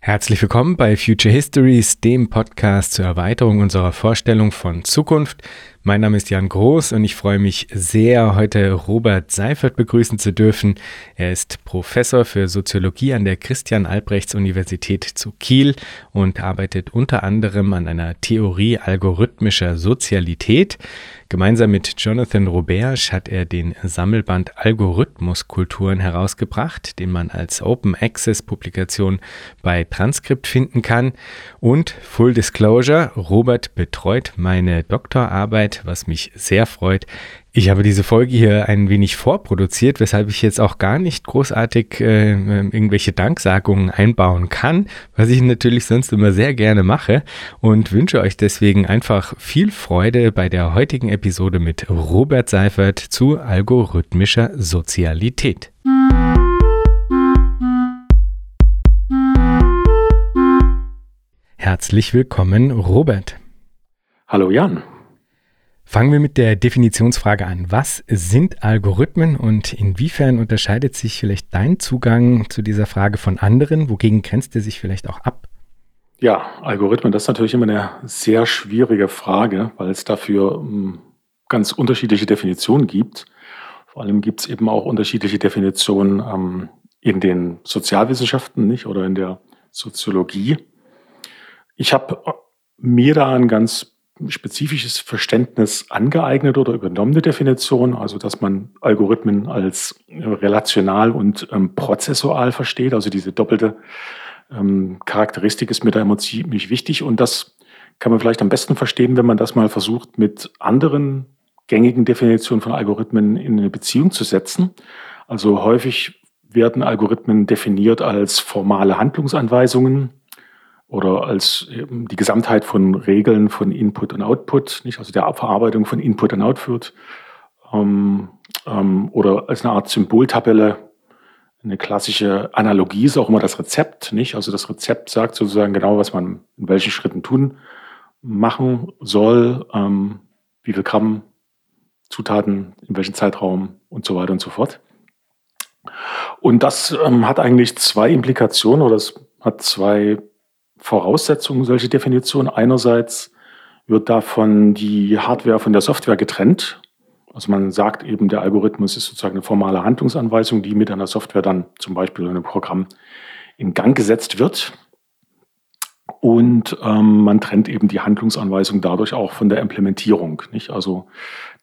Herzlich willkommen bei Future Histories, dem Podcast zur Erweiterung unserer Vorstellung von Zukunft. Mein Name ist Jan Groß und ich freue mich sehr, heute Robert Seifert begrüßen zu dürfen. Er ist Professor für Soziologie an der Christian Albrechts Universität zu Kiel und arbeitet unter anderem an einer Theorie algorithmischer Sozialität. Gemeinsam mit Jonathan Roberge hat er den Sammelband Algorithmuskulturen herausgebracht, den man als Open Access Publikation bei Transkript finden kann. Und Full Disclosure, Robert betreut meine Doktorarbeit, was mich sehr freut. Ich habe diese Folge hier ein wenig vorproduziert, weshalb ich jetzt auch gar nicht großartig äh, irgendwelche Danksagungen einbauen kann, was ich natürlich sonst immer sehr gerne mache und wünsche euch deswegen einfach viel Freude bei der heutigen Episode mit Robert Seifert zu algorithmischer Sozialität. Herzlich willkommen, Robert. Hallo Jan. Fangen wir mit der Definitionsfrage an. Was sind Algorithmen und inwiefern unterscheidet sich vielleicht dein Zugang zu dieser Frage von anderen? Wogegen grenzt er sich vielleicht auch ab? Ja, Algorithmen, das ist natürlich immer eine sehr schwierige Frage, weil es dafür hm, ganz unterschiedliche Definitionen gibt. Vor allem gibt es eben auch unterschiedliche Definitionen ähm, in den Sozialwissenschaften nicht oder in der Soziologie. Ich habe mir da ein ganz spezifisches Verständnis angeeignet oder übernommene Definition, also dass man Algorithmen als relational und ähm, prozessual versteht, also diese doppelte ähm, Charakteristik ist mir da immer ziemlich wichtig und das kann man vielleicht am besten verstehen, wenn man das mal versucht, mit anderen gängigen Definitionen von Algorithmen in eine Beziehung zu setzen. Also häufig werden Algorithmen definiert als formale Handlungsanweisungen, oder als die Gesamtheit von Regeln von Input und Output, nicht? also der Verarbeitung von Input und Output, ähm, ähm, oder als eine Art Symboltabelle. Eine klassische Analogie ist auch immer das Rezept, nicht? Also das Rezept sagt sozusagen genau, was man in welchen Schritten tun, machen soll, ähm, wie viel Gramm Zutaten, in welchem Zeitraum und so weiter und so fort. Und das ähm, hat eigentlich zwei Implikationen oder es hat zwei Voraussetzungen, solche Definitionen. Einerseits wird davon die Hardware von der Software getrennt. Also man sagt eben, der Algorithmus ist sozusagen eine formale Handlungsanweisung, die mit einer Software dann zum Beispiel in einem Programm in Gang gesetzt wird. Und ähm, man trennt eben die Handlungsanweisung dadurch auch von der Implementierung. Nicht? Also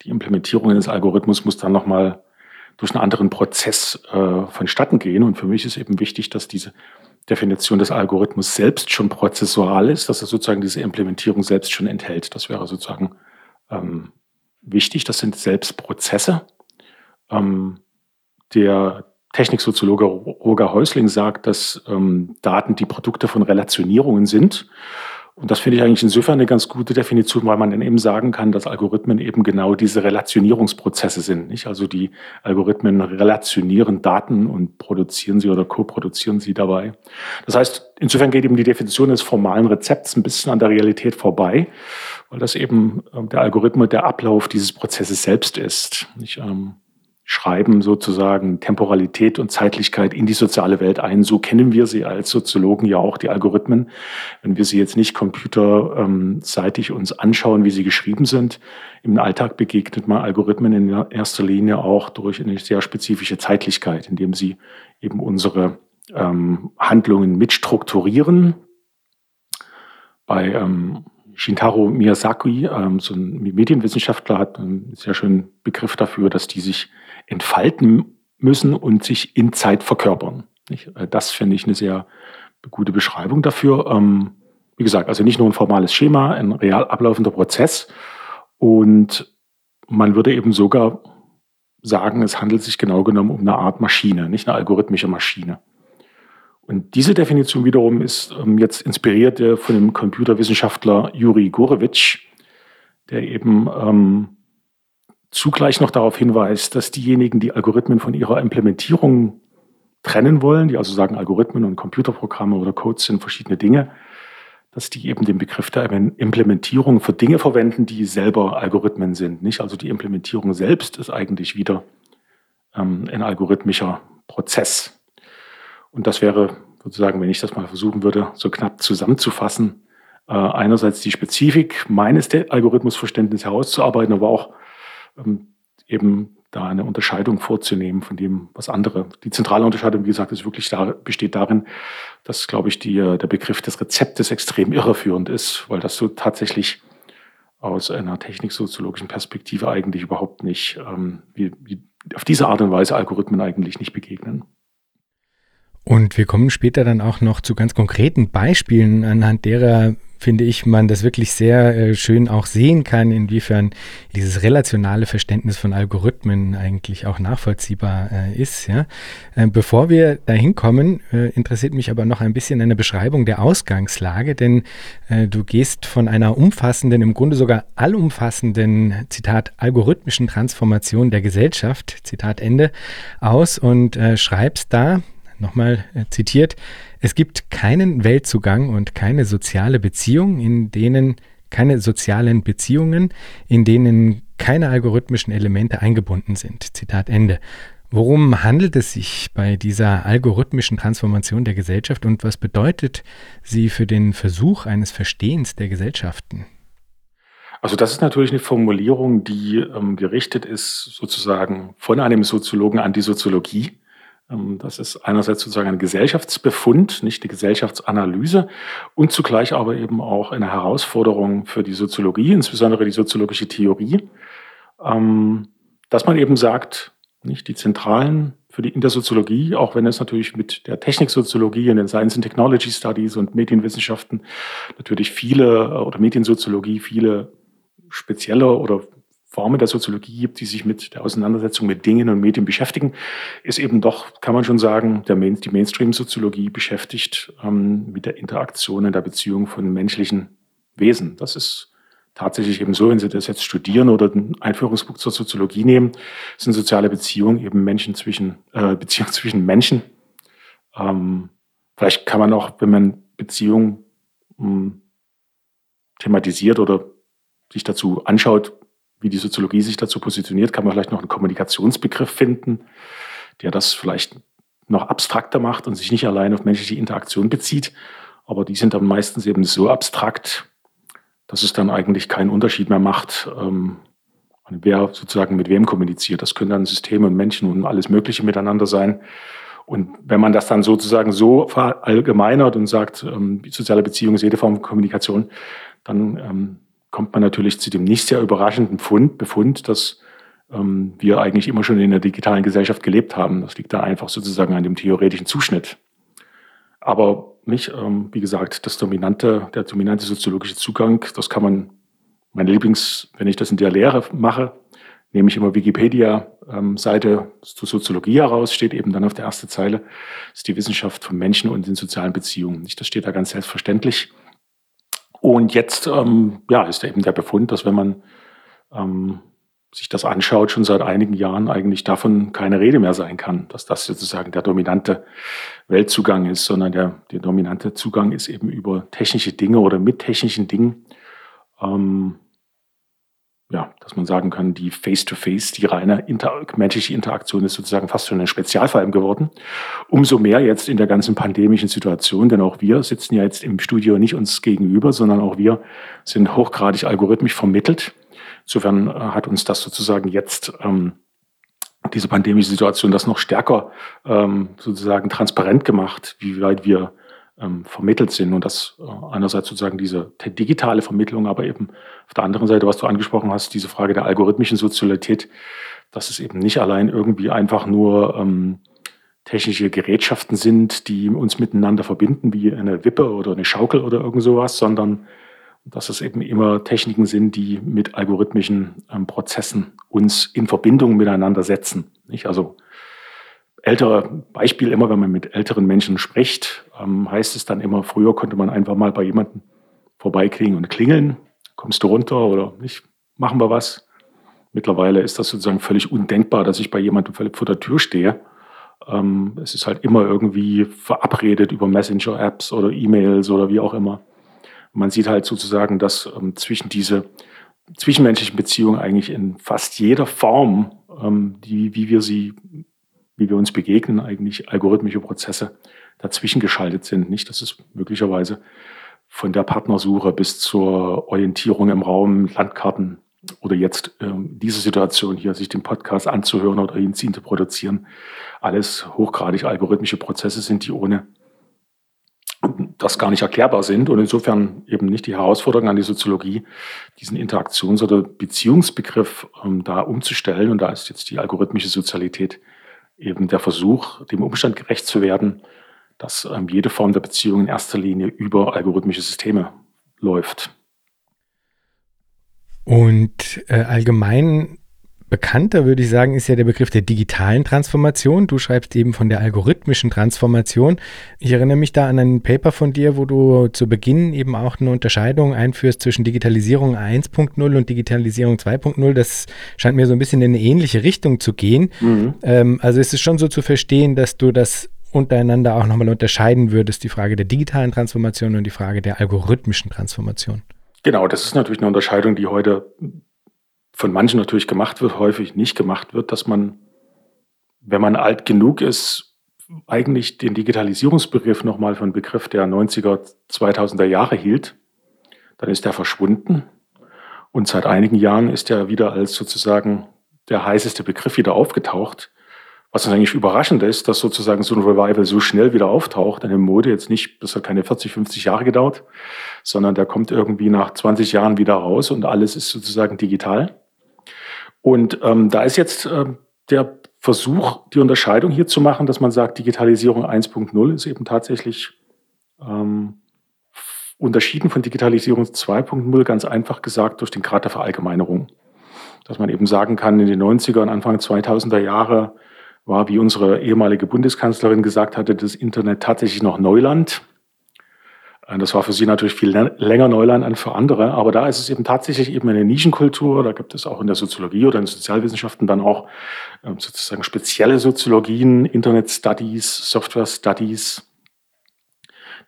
die Implementierung eines Algorithmus muss dann nochmal durch einen anderen Prozess äh, vonstatten gehen. Und für mich ist eben wichtig, dass diese Definition des Algorithmus selbst schon prozessual ist, dass er sozusagen diese Implementierung selbst schon enthält. Das wäre sozusagen ähm, wichtig. Das sind selbst Prozesse. Ähm, der Techniksoziologe Roger Häusling sagt, dass ähm, Daten die Produkte von Relationierungen sind und das finde ich eigentlich insofern eine ganz gute Definition, weil man dann eben sagen kann, dass Algorithmen eben genau diese Relationierungsprozesse sind. Nicht? Also die Algorithmen relationieren Daten und produzieren sie oder co-produzieren sie dabei. Das heißt, insofern geht eben die Definition des formalen Rezepts ein bisschen an der Realität vorbei, weil das eben ähm, der Algorithmus der Ablauf dieses Prozesses selbst ist. Nicht? Ähm, schreiben sozusagen Temporalität und Zeitlichkeit in die soziale Welt ein. So kennen wir sie als Soziologen ja auch, die Algorithmen. Wenn wir sie jetzt nicht computerseitig uns anschauen, wie sie geschrieben sind, im Alltag begegnet man Algorithmen in erster Linie auch durch eine sehr spezifische Zeitlichkeit, indem sie eben unsere ähm, Handlungen mitstrukturieren. Bei ähm, Shintaro Miyazaki, ähm, so ein Medienwissenschaftler, hat einen sehr schönen Begriff dafür, dass die sich entfalten müssen und sich in Zeit verkörpern. Äh, das finde ich eine sehr gute Beschreibung dafür. Ähm, wie gesagt, also nicht nur ein formales Schema, ein real ablaufender Prozess. Und man würde eben sogar sagen, es handelt sich genau genommen um eine Art Maschine, nicht eine algorithmische Maschine. Und diese Definition wiederum ist ähm, jetzt inspiriert von dem Computerwissenschaftler Juri Gurevich, der eben ähm, zugleich noch darauf hinweist, dass diejenigen, die Algorithmen von ihrer Implementierung trennen wollen, die also sagen, Algorithmen und Computerprogramme oder Codes sind verschiedene Dinge, dass die eben den Begriff der Implementierung für Dinge verwenden, die selber Algorithmen sind. Nicht? Also die Implementierung selbst ist eigentlich wieder ähm, ein algorithmischer Prozess. Und das wäre sozusagen, wenn ich das mal versuchen würde, so knapp zusammenzufassen, äh, einerseits die Spezifik meines Algorithmusverständnisses herauszuarbeiten, aber auch eben da eine Unterscheidung vorzunehmen von dem, was andere. Die zentrale Unterscheidung, wie gesagt, ist wirklich da, besteht darin, dass, glaube ich, die, der Begriff des Rezeptes extrem irreführend ist, weil das so tatsächlich aus einer techniksoziologischen Perspektive eigentlich überhaupt nicht, ähm, wie, wie auf diese Art und Weise Algorithmen eigentlich nicht begegnen. Und wir kommen später dann auch noch zu ganz konkreten Beispielen, anhand derer finde ich, man das wirklich sehr äh, schön auch sehen kann, inwiefern dieses relationale Verständnis von Algorithmen eigentlich auch nachvollziehbar äh, ist. Ja? Äh, bevor wir dahin kommen, interessiert mich aber noch ein bisschen eine Beschreibung der Ausgangslage, denn du gehst von einer umfassenden, im Grunde sogar allumfassenden, Zitat, algorithmischen Transformation der Gesellschaft, Zitat Ende, aus und schreibst da, nochmal zitiert, es gibt keinen Weltzugang und keine soziale Beziehung, in denen keine sozialen Beziehungen, in denen keine algorithmischen Elemente eingebunden sind. Zitat Ende. Worum handelt es sich bei dieser algorithmischen Transformation der Gesellschaft und was bedeutet sie für den Versuch eines Verstehens der Gesellschaften? Also das ist natürlich eine Formulierung, die ähm, gerichtet ist sozusagen von einem Soziologen an die Soziologie. Ähm, das ist einerseits sozusagen ein Gesellschaftsbefund, nicht die Gesellschaftsanalyse und zugleich aber eben auch eine Herausforderung für die Soziologie, insbesondere die soziologische Theorie, ähm, dass man eben sagt, nicht die zentralen für die in der Soziologie, auch wenn es natürlich mit der Techniksoziologie und den Science and Technology Studies und Medienwissenschaften natürlich viele äh, oder Mediensoziologie viele spezielle oder Formen der Soziologie gibt, die sich mit der Auseinandersetzung mit Dingen und Medien beschäftigen, ist eben doch, kann man schon sagen, Main, die Mainstream-Soziologie beschäftigt ähm, mit der Interaktion in der Beziehung von menschlichen Wesen. Das ist tatsächlich eben so, wenn Sie das jetzt studieren oder ein Einführungsbuch zur Soziologie nehmen, sind soziale Beziehungen eben Menschen zwischen, äh, Beziehungen zwischen Menschen. Ähm, vielleicht kann man auch, wenn man Beziehungen hm, thematisiert oder sich dazu anschaut, wie die Soziologie sich dazu positioniert, kann man vielleicht noch einen Kommunikationsbegriff finden, der das vielleicht noch abstrakter macht und sich nicht allein auf menschliche Interaktion bezieht. Aber die sind dann meistens eben so abstrakt, dass es dann eigentlich keinen Unterschied mehr macht, ähm, wer sozusagen mit wem kommuniziert. Das können dann Systeme und Menschen und alles Mögliche miteinander sein. Und wenn man das dann sozusagen so verallgemeinert und sagt, ähm, soziale Beziehung ist jede Form von Kommunikation, dann ähm, kommt man natürlich zu dem nicht sehr überraschenden Fund, Befund, dass ähm, wir eigentlich immer schon in der digitalen Gesellschaft gelebt haben. Das liegt da einfach sozusagen an dem theoretischen Zuschnitt. Aber nicht, ähm, wie gesagt, das dominante, der dominante soziologische Zugang, das kann man, mein Lieblings, wenn ich das in der Lehre mache, nehme ich immer Wikipedia-Seite ähm, zur Soziologie heraus, steht eben dann auf der ersten Zeile, ist die Wissenschaft von Menschen und den sozialen Beziehungen. Das steht da ganz selbstverständlich. Und jetzt ähm, ja, ist eben der Befund, dass wenn man ähm, sich das anschaut, schon seit einigen Jahren eigentlich davon keine Rede mehr sein kann, dass das sozusagen der dominante Weltzugang ist, sondern der, der dominante Zugang ist eben über technische Dinge oder mit technischen Dingen. Ähm, ja, dass man sagen kann, die Face-to-Face, -face, die reine inter menschliche Interaktion ist sozusagen fast schon ein Spezialfall geworden. Umso mehr jetzt in der ganzen pandemischen Situation, denn auch wir sitzen ja jetzt im Studio nicht uns gegenüber, sondern auch wir sind hochgradig algorithmisch vermittelt. Insofern äh, hat uns das sozusagen jetzt ähm, diese pandemische Situation das noch stärker ähm, sozusagen transparent gemacht, wie weit wir ähm, vermittelt sind. Und das äh, einerseits sozusagen diese digitale Vermittlung, aber eben auf der anderen Seite, was du angesprochen hast, diese Frage der algorithmischen Sozialität, dass es eben nicht allein irgendwie einfach nur ähm, technische Gerätschaften sind, die uns miteinander verbinden, wie eine Wippe oder eine Schaukel oder irgend sowas, sondern dass es eben immer Techniken sind, die mit algorithmischen ähm, Prozessen uns in Verbindung miteinander setzen. Nicht? Also ältere Beispiel immer, wenn man mit älteren Menschen spricht, ähm, heißt es dann immer, früher konnte man einfach mal bei jemandem vorbeikriegen und klingeln. Kommst du runter oder nicht? Machen wir was? Mittlerweile ist das sozusagen völlig undenkbar, dass ich bei jemandem vor der Tür stehe. Ähm, es ist halt immer irgendwie verabredet über Messenger-Apps oder E-Mails oder wie auch immer. Man sieht halt sozusagen, dass ähm, zwischen diese zwischenmenschlichen Beziehungen eigentlich in fast jeder Form, ähm, die, wie wir sie wie wir uns begegnen, eigentlich algorithmische Prozesse dazwischen geschaltet sind. Nicht, dass es möglicherweise von der Partnersuche bis zur Orientierung im Raum, Landkarten oder jetzt ähm, diese Situation hier, sich den Podcast anzuhören oder ihn zu produzieren, alles hochgradig algorithmische Prozesse sind, die ohne das gar nicht erklärbar sind und insofern eben nicht die Herausforderung an die Soziologie, diesen Interaktions- oder Beziehungsbegriff ähm, da umzustellen. Und da ist jetzt die algorithmische Sozialität eben der Versuch, dem Umstand gerecht zu werden, dass ähm, jede Form der Beziehung in erster Linie über algorithmische Systeme läuft. Und äh, allgemein bekannter, würde ich sagen, ist ja der Begriff der digitalen Transformation. Du schreibst eben von der algorithmischen Transformation. Ich erinnere mich da an ein Paper von dir, wo du zu Beginn eben auch eine Unterscheidung einführst zwischen Digitalisierung 1.0 und Digitalisierung 2.0. Das scheint mir so ein bisschen in eine ähnliche Richtung zu gehen. Mhm. Ähm, also ist es schon so zu verstehen, dass du das untereinander auch nochmal unterscheiden würdest, die Frage der digitalen Transformation und die Frage der algorithmischen Transformation. Genau, das ist natürlich eine Unterscheidung, die heute von manchen natürlich gemacht wird, häufig nicht gemacht wird, dass man, wenn man alt genug ist, eigentlich den Digitalisierungsbegriff nochmal von Begriff der 90er, 2000er Jahre hielt. Dann ist er verschwunden. Und seit einigen Jahren ist er wieder als sozusagen der heißeste Begriff wieder aufgetaucht. Was eigentlich überraschend ist, dass sozusagen so ein Revival so schnell wieder auftaucht. Eine Mode jetzt nicht, das hat keine 40, 50 Jahre gedauert, sondern der kommt irgendwie nach 20 Jahren wieder raus und alles ist sozusagen digital. Und ähm, da ist jetzt äh, der Versuch, die Unterscheidung hier zu machen, dass man sagt, Digitalisierung 1.0 ist eben tatsächlich ähm, unterschieden von Digitalisierung 2.0, ganz einfach gesagt durch den Grad der Verallgemeinerung. Dass man eben sagen kann, in den 90er und Anfang 2000er Jahre war, wie unsere ehemalige Bundeskanzlerin gesagt hatte, das Internet tatsächlich noch Neuland. Äh, das war für sie natürlich viel länger Neuland als für andere, aber da ist es eben tatsächlich eben eine Nischenkultur. Da gibt es auch in der Soziologie oder in den Sozialwissenschaften dann auch ähm, sozusagen spezielle Soziologien, Internet Studies, Software Studies,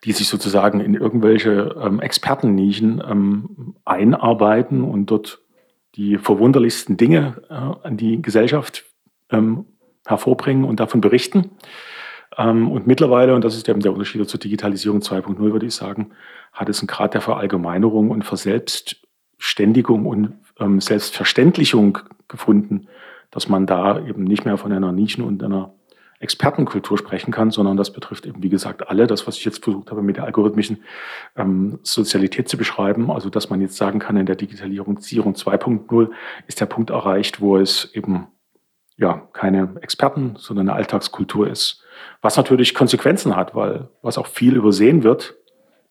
die sich sozusagen in irgendwelche ähm, Expertennischen ähm, einarbeiten und dort die verwunderlichsten Dinge äh, an die Gesellschaft hervorbringen und davon berichten. Ähm, und mittlerweile, und das ist eben der Unterschied zur Digitalisierung 2.0, würde ich sagen, hat es einen Grad der Verallgemeinerung und Verselbstständigung und ähm, Selbstverständlichung gefunden, dass man da eben nicht mehr von einer Nischen- und einer Expertenkultur sprechen kann, sondern das betrifft eben, wie gesagt, alle. Das, was ich jetzt versucht habe, mit der algorithmischen ähm, Sozialität zu beschreiben, also dass man jetzt sagen kann, in der Digitalisierung 2.0 ist der Punkt erreicht, wo es eben ja keine Experten, sondern eine Alltagskultur ist. Was natürlich Konsequenzen hat, weil was auch viel übersehen wird,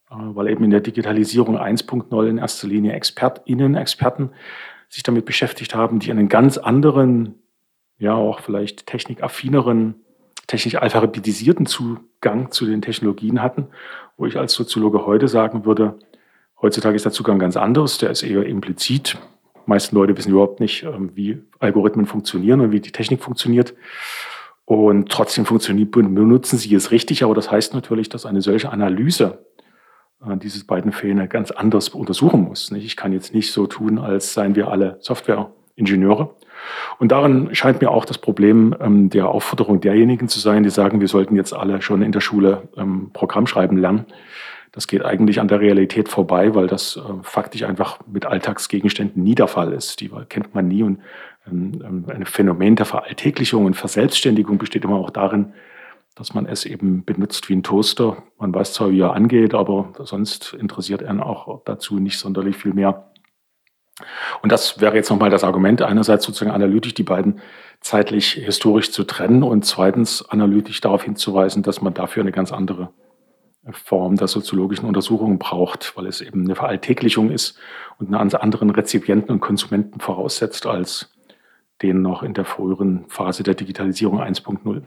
äh, weil eben in der Digitalisierung 1.0 in erster Linie ExpertInnen, Experten sich damit beschäftigt haben, die einen ganz anderen, ja auch vielleicht technikaffineren, technisch alphabetisierten Zugang zu den Technologien hatten, wo ich als Soziologe heute sagen würde, heutzutage ist der Zugang ganz anders, der ist eher implizit. Die meisten Leute wissen überhaupt nicht, ähm, wie Algorithmen funktionieren und wie die Technik funktioniert. Und trotzdem funktioniert, benutzen sie es richtig, aber das heißt natürlich, dass eine solche Analyse äh, diese beiden Fälle ganz anders untersuchen muss. Ich kann jetzt nicht so tun, als seien wir alle Softwareingenieure. Und darin scheint mir auch das Problem ähm, der Aufforderung derjenigen zu sein, die sagen, wir sollten jetzt alle schon in der Schule ähm, Programm schreiben lernen. Das geht eigentlich an der Realität vorbei, weil das äh, faktisch einfach mit Alltagsgegenständen nie der Fall ist. Die kennt man nie und ein Phänomen der Veralltäglichung und Verselbstständigung besteht immer auch darin, dass man es eben benutzt wie ein Toaster. Man weiß zwar, wie er angeht, aber sonst interessiert einen auch dazu nicht sonderlich viel mehr. Und das wäre jetzt nochmal das Argument, einerseits sozusagen analytisch die beiden zeitlich historisch zu trennen und zweitens analytisch darauf hinzuweisen, dass man dafür eine ganz andere Form der soziologischen Untersuchung braucht, weil es eben eine Veralltäglichung ist und einen anderen Rezipienten und Konsumenten voraussetzt als den noch in der früheren Phase der Digitalisierung 1.0.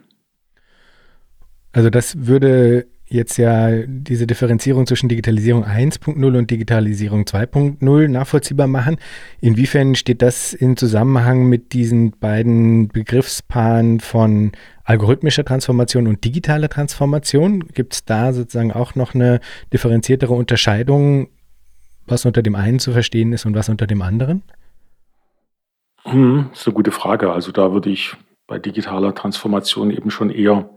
Also das würde jetzt ja diese Differenzierung zwischen Digitalisierung 1.0 und Digitalisierung 2.0 nachvollziehbar machen. Inwiefern steht das in Zusammenhang mit diesen beiden Begriffspaaren von algorithmischer Transformation und digitaler Transformation? Gibt es da sozusagen auch noch eine differenziertere Unterscheidung, was unter dem einen zu verstehen ist und was unter dem anderen? Hm, das ist eine gute Frage. Also da würde ich bei digitaler Transformation eben schon eher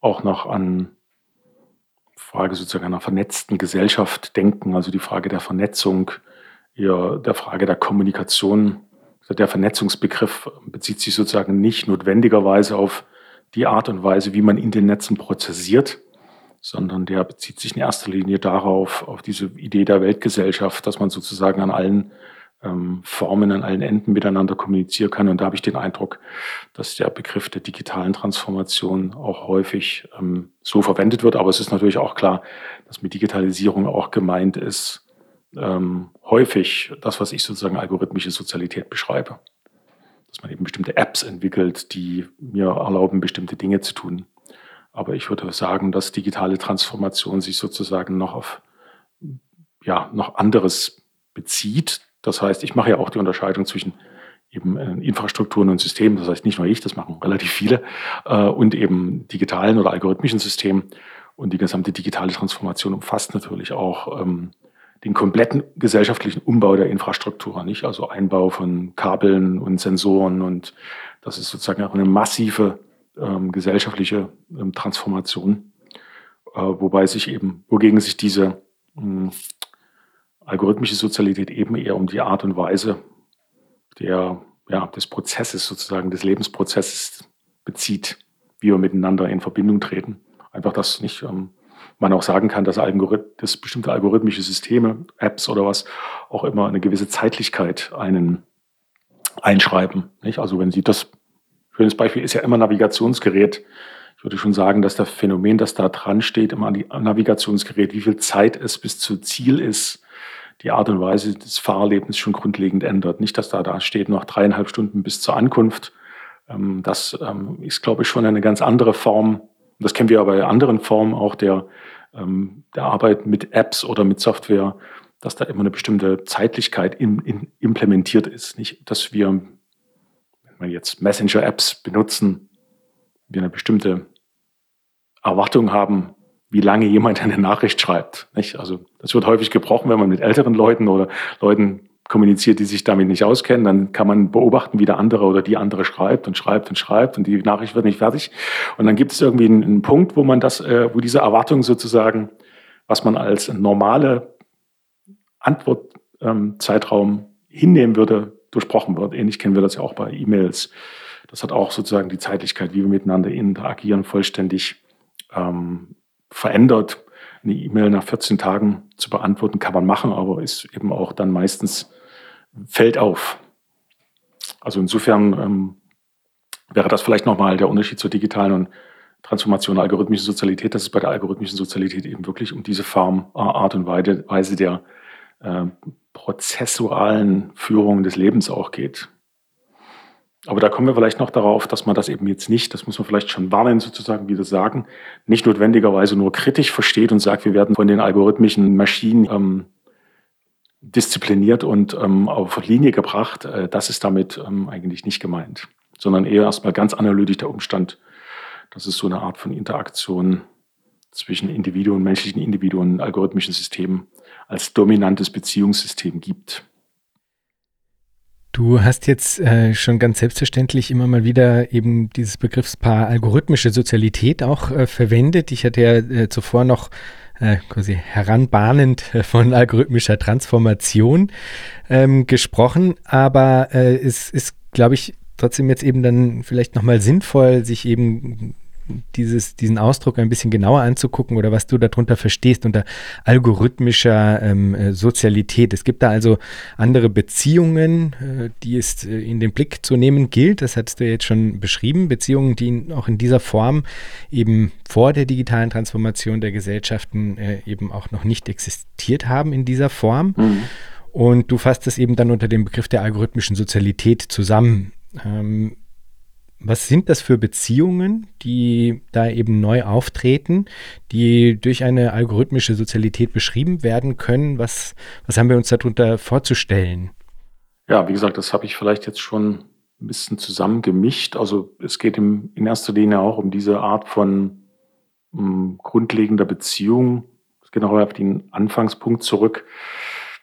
auch noch an Frage sozusagen einer vernetzten Gesellschaft denken, also die Frage der Vernetzung, eher der Frage der Kommunikation. Also der Vernetzungsbegriff bezieht sich sozusagen nicht notwendigerweise auf die Art und Weise, wie man in den Netzen prozessiert, sondern der bezieht sich in erster Linie darauf, auf diese Idee der Weltgesellschaft, dass man sozusagen an allen ähm, Formen, an allen Enden miteinander kommunizieren kann. Und da habe ich den Eindruck, dass der Begriff der digitalen Transformation auch häufig ähm, so verwendet wird. Aber es ist natürlich auch klar, dass mit Digitalisierung auch gemeint ist, ähm, häufig das, was ich sozusagen algorithmische Sozialität beschreibe. Dass man eben bestimmte Apps entwickelt, die mir erlauben, bestimmte Dinge zu tun. Aber ich würde sagen, dass digitale Transformation sich sozusagen noch auf ja, noch anderes bezieht. Das heißt, ich mache ja auch die Unterscheidung zwischen eben äh, Infrastrukturen und Systemen, das heißt nicht nur ich, das machen relativ viele, äh, und eben digitalen oder algorithmischen Systemen. Und die gesamte digitale Transformation umfasst natürlich auch ähm, den kompletten gesellschaftlichen Umbau der Infrastruktur, nicht? Also Einbau von Kabeln und Sensoren und das ist sozusagen auch eine massive ähm, gesellschaftliche ähm, Transformation, äh, wobei sich eben, wogegen sich diese mh, algorithmische Sozialität eben eher um die Art und Weise der, ja, des Prozesses sozusagen, des Lebensprozesses bezieht, wie wir miteinander in Verbindung treten. Einfach, dass nicht ähm, man auch sagen kann, dass, Algorith dass bestimmte algorithmische Systeme, Apps oder was, auch immer eine gewisse Zeitlichkeit einen einschreiben. Nicht? Also wenn Sie das Schönes Beispiel ist ja immer Navigationsgerät. Ich würde schon sagen, dass das Phänomen, das da dran steht, immer am Navigationsgerät, wie viel Zeit es bis zu Ziel ist, die Art und Weise des Fahrerlebens schon grundlegend ändert. Nicht, dass da da steht noch dreieinhalb Stunden bis zur Ankunft. Ähm, das ähm, ist, glaube ich, schon eine ganz andere Form. Das kennen wir aber bei anderen Formen auch der, ähm, der Arbeit mit Apps oder mit Software, dass da immer eine bestimmte Zeitlichkeit in, in implementiert ist. Nicht, dass wir wir jetzt Messenger-Apps benutzen, wir eine bestimmte Erwartung haben, wie lange jemand eine Nachricht schreibt. Nicht? Also das wird häufig gebrochen, wenn man mit älteren Leuten oder Leuten kommuniziert, die sich damit nicht auskennen. Dann kann man beobachten, wie der andere oder die andere schreibt und schreibt und schreibt und die Nachricht wird nicht fertig. Und dann gibt es irgendwie einen, einen Punkt, wo man das, äh, wo diese Erwartung sozusagen, was man als normale Antwortzeitraum ähm, hinnehmen würde, durchbrochen wird. Ähnlich kennen wir das ja auch bei E-Mails. Das hat auch sozusagen die Zeitlichkeit, wie wir miteinander interagieren, vollständig ähm, verändert. Eine E-Mail nach 14 Tagen zu beantworten kann man machen, aber ist eben auch dann meistens fällt auf. Also insofern ähm, wäre das vielleicht nochmal der Unterschied zur digitalen und Transformation der algorithmischen Sozialität, dass es bei der algorithmischen Sozialität eben wirklich um diese Form, äh, Art und Weise der äh, prozessualen Führung des Lebens auch geht. Aber da kommen wir vielleicht noch darauf, dass man das eben jetzt nicht, das muss man vielleicht schon warnen sozusagen, wie wir sagen, nicht notwendigerweise nur kritisch versteht und sagt, wir werden von den algorithmischen Maschinen ähm, diszipliniert und ähm, auf Linie gebracht. Äh, das ist damit ähm, eigentlich nicht gemeint, sondern eher erstmal ganz analytisch der Umstand, dass es so eine Art von Interaktion zwischen Individuen, menschlichen Individuen, algorithmischen Systemen als dominantes Beziehungssystem gibt. Du hast jetzt äh, schon ganz selbstverständlich immer mal wieder eben dieses Begriffspaar algorithmische Sozialität auch äh, verwendet. Ich hatte ja äh, zuvor noch äh, quasi heranbahnend äh, von algorithmischer Transformation ähm, gesprochen, aber äh, es ist, glaube ich, trotzdem jetzt eben dann vielleicht nochmal sinnvoll, sich eben dieses, diesen Ausdruck ein bisschen genauer anzugucken oder was du darunter verstehst unter algorithmischer ähm, äh, Sozialität. Es gibt da also andere Beziehungen, äh, die es äh, in den Blick zu nehmen gilt. Das hattest du jetzt schon beschrieben. Beziehungen, die auch in dieser Form eben vor der digitalen Transformation der Gesellschaften äh, eben auch noch nicht existiert haben in dieser Form. Mhm. Und du fasst es eben dann unter dem Begriff der algorithmischen Sozialität zusammen. Ähm, was sind das für Beziehungen, die da eben neu auftreten, die durch eine algorithmische Sozialität beschrieben werden können? Was, was haben wir uns darunter vorzustellen? Ja, wie gesagt, das habe ich vielleicht jetzt schon ein bisschen zusammengemischt. Also es geht im, in erster Linie auch um diese Art von um, hm, grundlegender Beziehung. Es geht auch auf den Anfangspunkt zurück,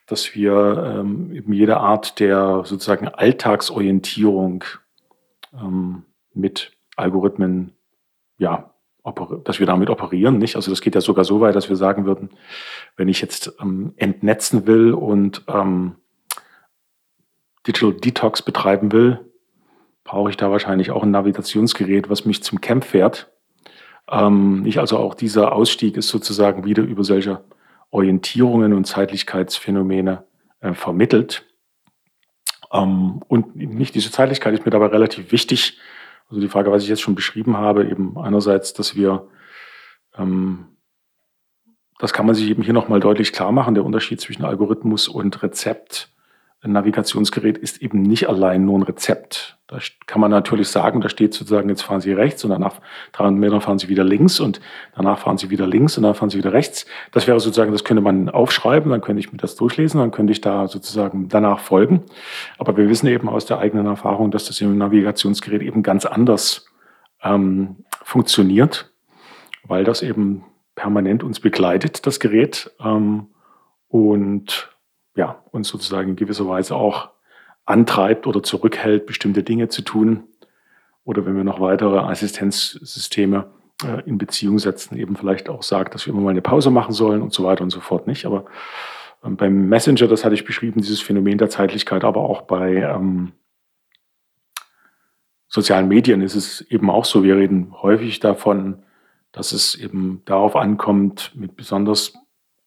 dass wir ähm, eben jede Art der sozusagen Alltagsorientierung ähm, mit Algorithmen ja, dass wir damit operieren, nicht? Also das geht ja sogar so weit, dass wir sagen würden, wenn ich jetzt ähm, entnetzen will und ähm, Digital Detox betreiben will, brauche ich da wahrscheinlich auch ein Navigationsgerät, was mich zum Camp fährt. Ähm, nicht also auch dieser Ausstieg ist sozusagen wieder über solche Orientierungen und Zeitlichkeitsphänomene äh, vermittelt. Ähm, und nicht diese Zeitlichkeit ist mir dabei relativ wichtig. Also die Frage, was ich jetzt schon beschrieben habe, eben einerseits, dass wir, ähm, das kann man sich eben hier nochmal deutlich klar machen, der Unterschied zwischen Algorithmus und Rezept ein Navigationsgerät ist eben nicht allein nur ein Rezept. Da kann man natürlich sagen, da steht sozusagen, jetzt fahren Sie rechts und danach 300 Meter fahren Sie wieder links und danach fahren Sie wieder links und dann fahren Sie wieder rechts. Das wäre sozusagen, das könnte man aufschreiben, dann könnte ich mir das durchlesen, dann könnte ich da sozusagen danach folgen. Aber wir wissen eben aus der eigenen Erfahrung, dass das im Navigationsgerät eben ganz anders ähm, funktioniert, weil das eben permanent uns begleitet, das Gerät. Ähm, und ja, uns sozusagen in gewisser Weise auch antreibt oder zurückhält, bestimmte Dinge zu tun. Oder wenn wir noch weitere Assistenzsysteme äh, in Beziehung setzen, eben vielleicht auch sagt, dass wir immer mal eine Pause machen sollen und so weiter und so fort nicht. Aber ähm, beim Messenger, das hatte ich beschrieben, dieses Phänomen der Zeitlichkeit, aber auch bei ähm, sozialen Medien ist es eben auch so. Wir reden häufig davon, dass es eben darauf ankommt, mit besonders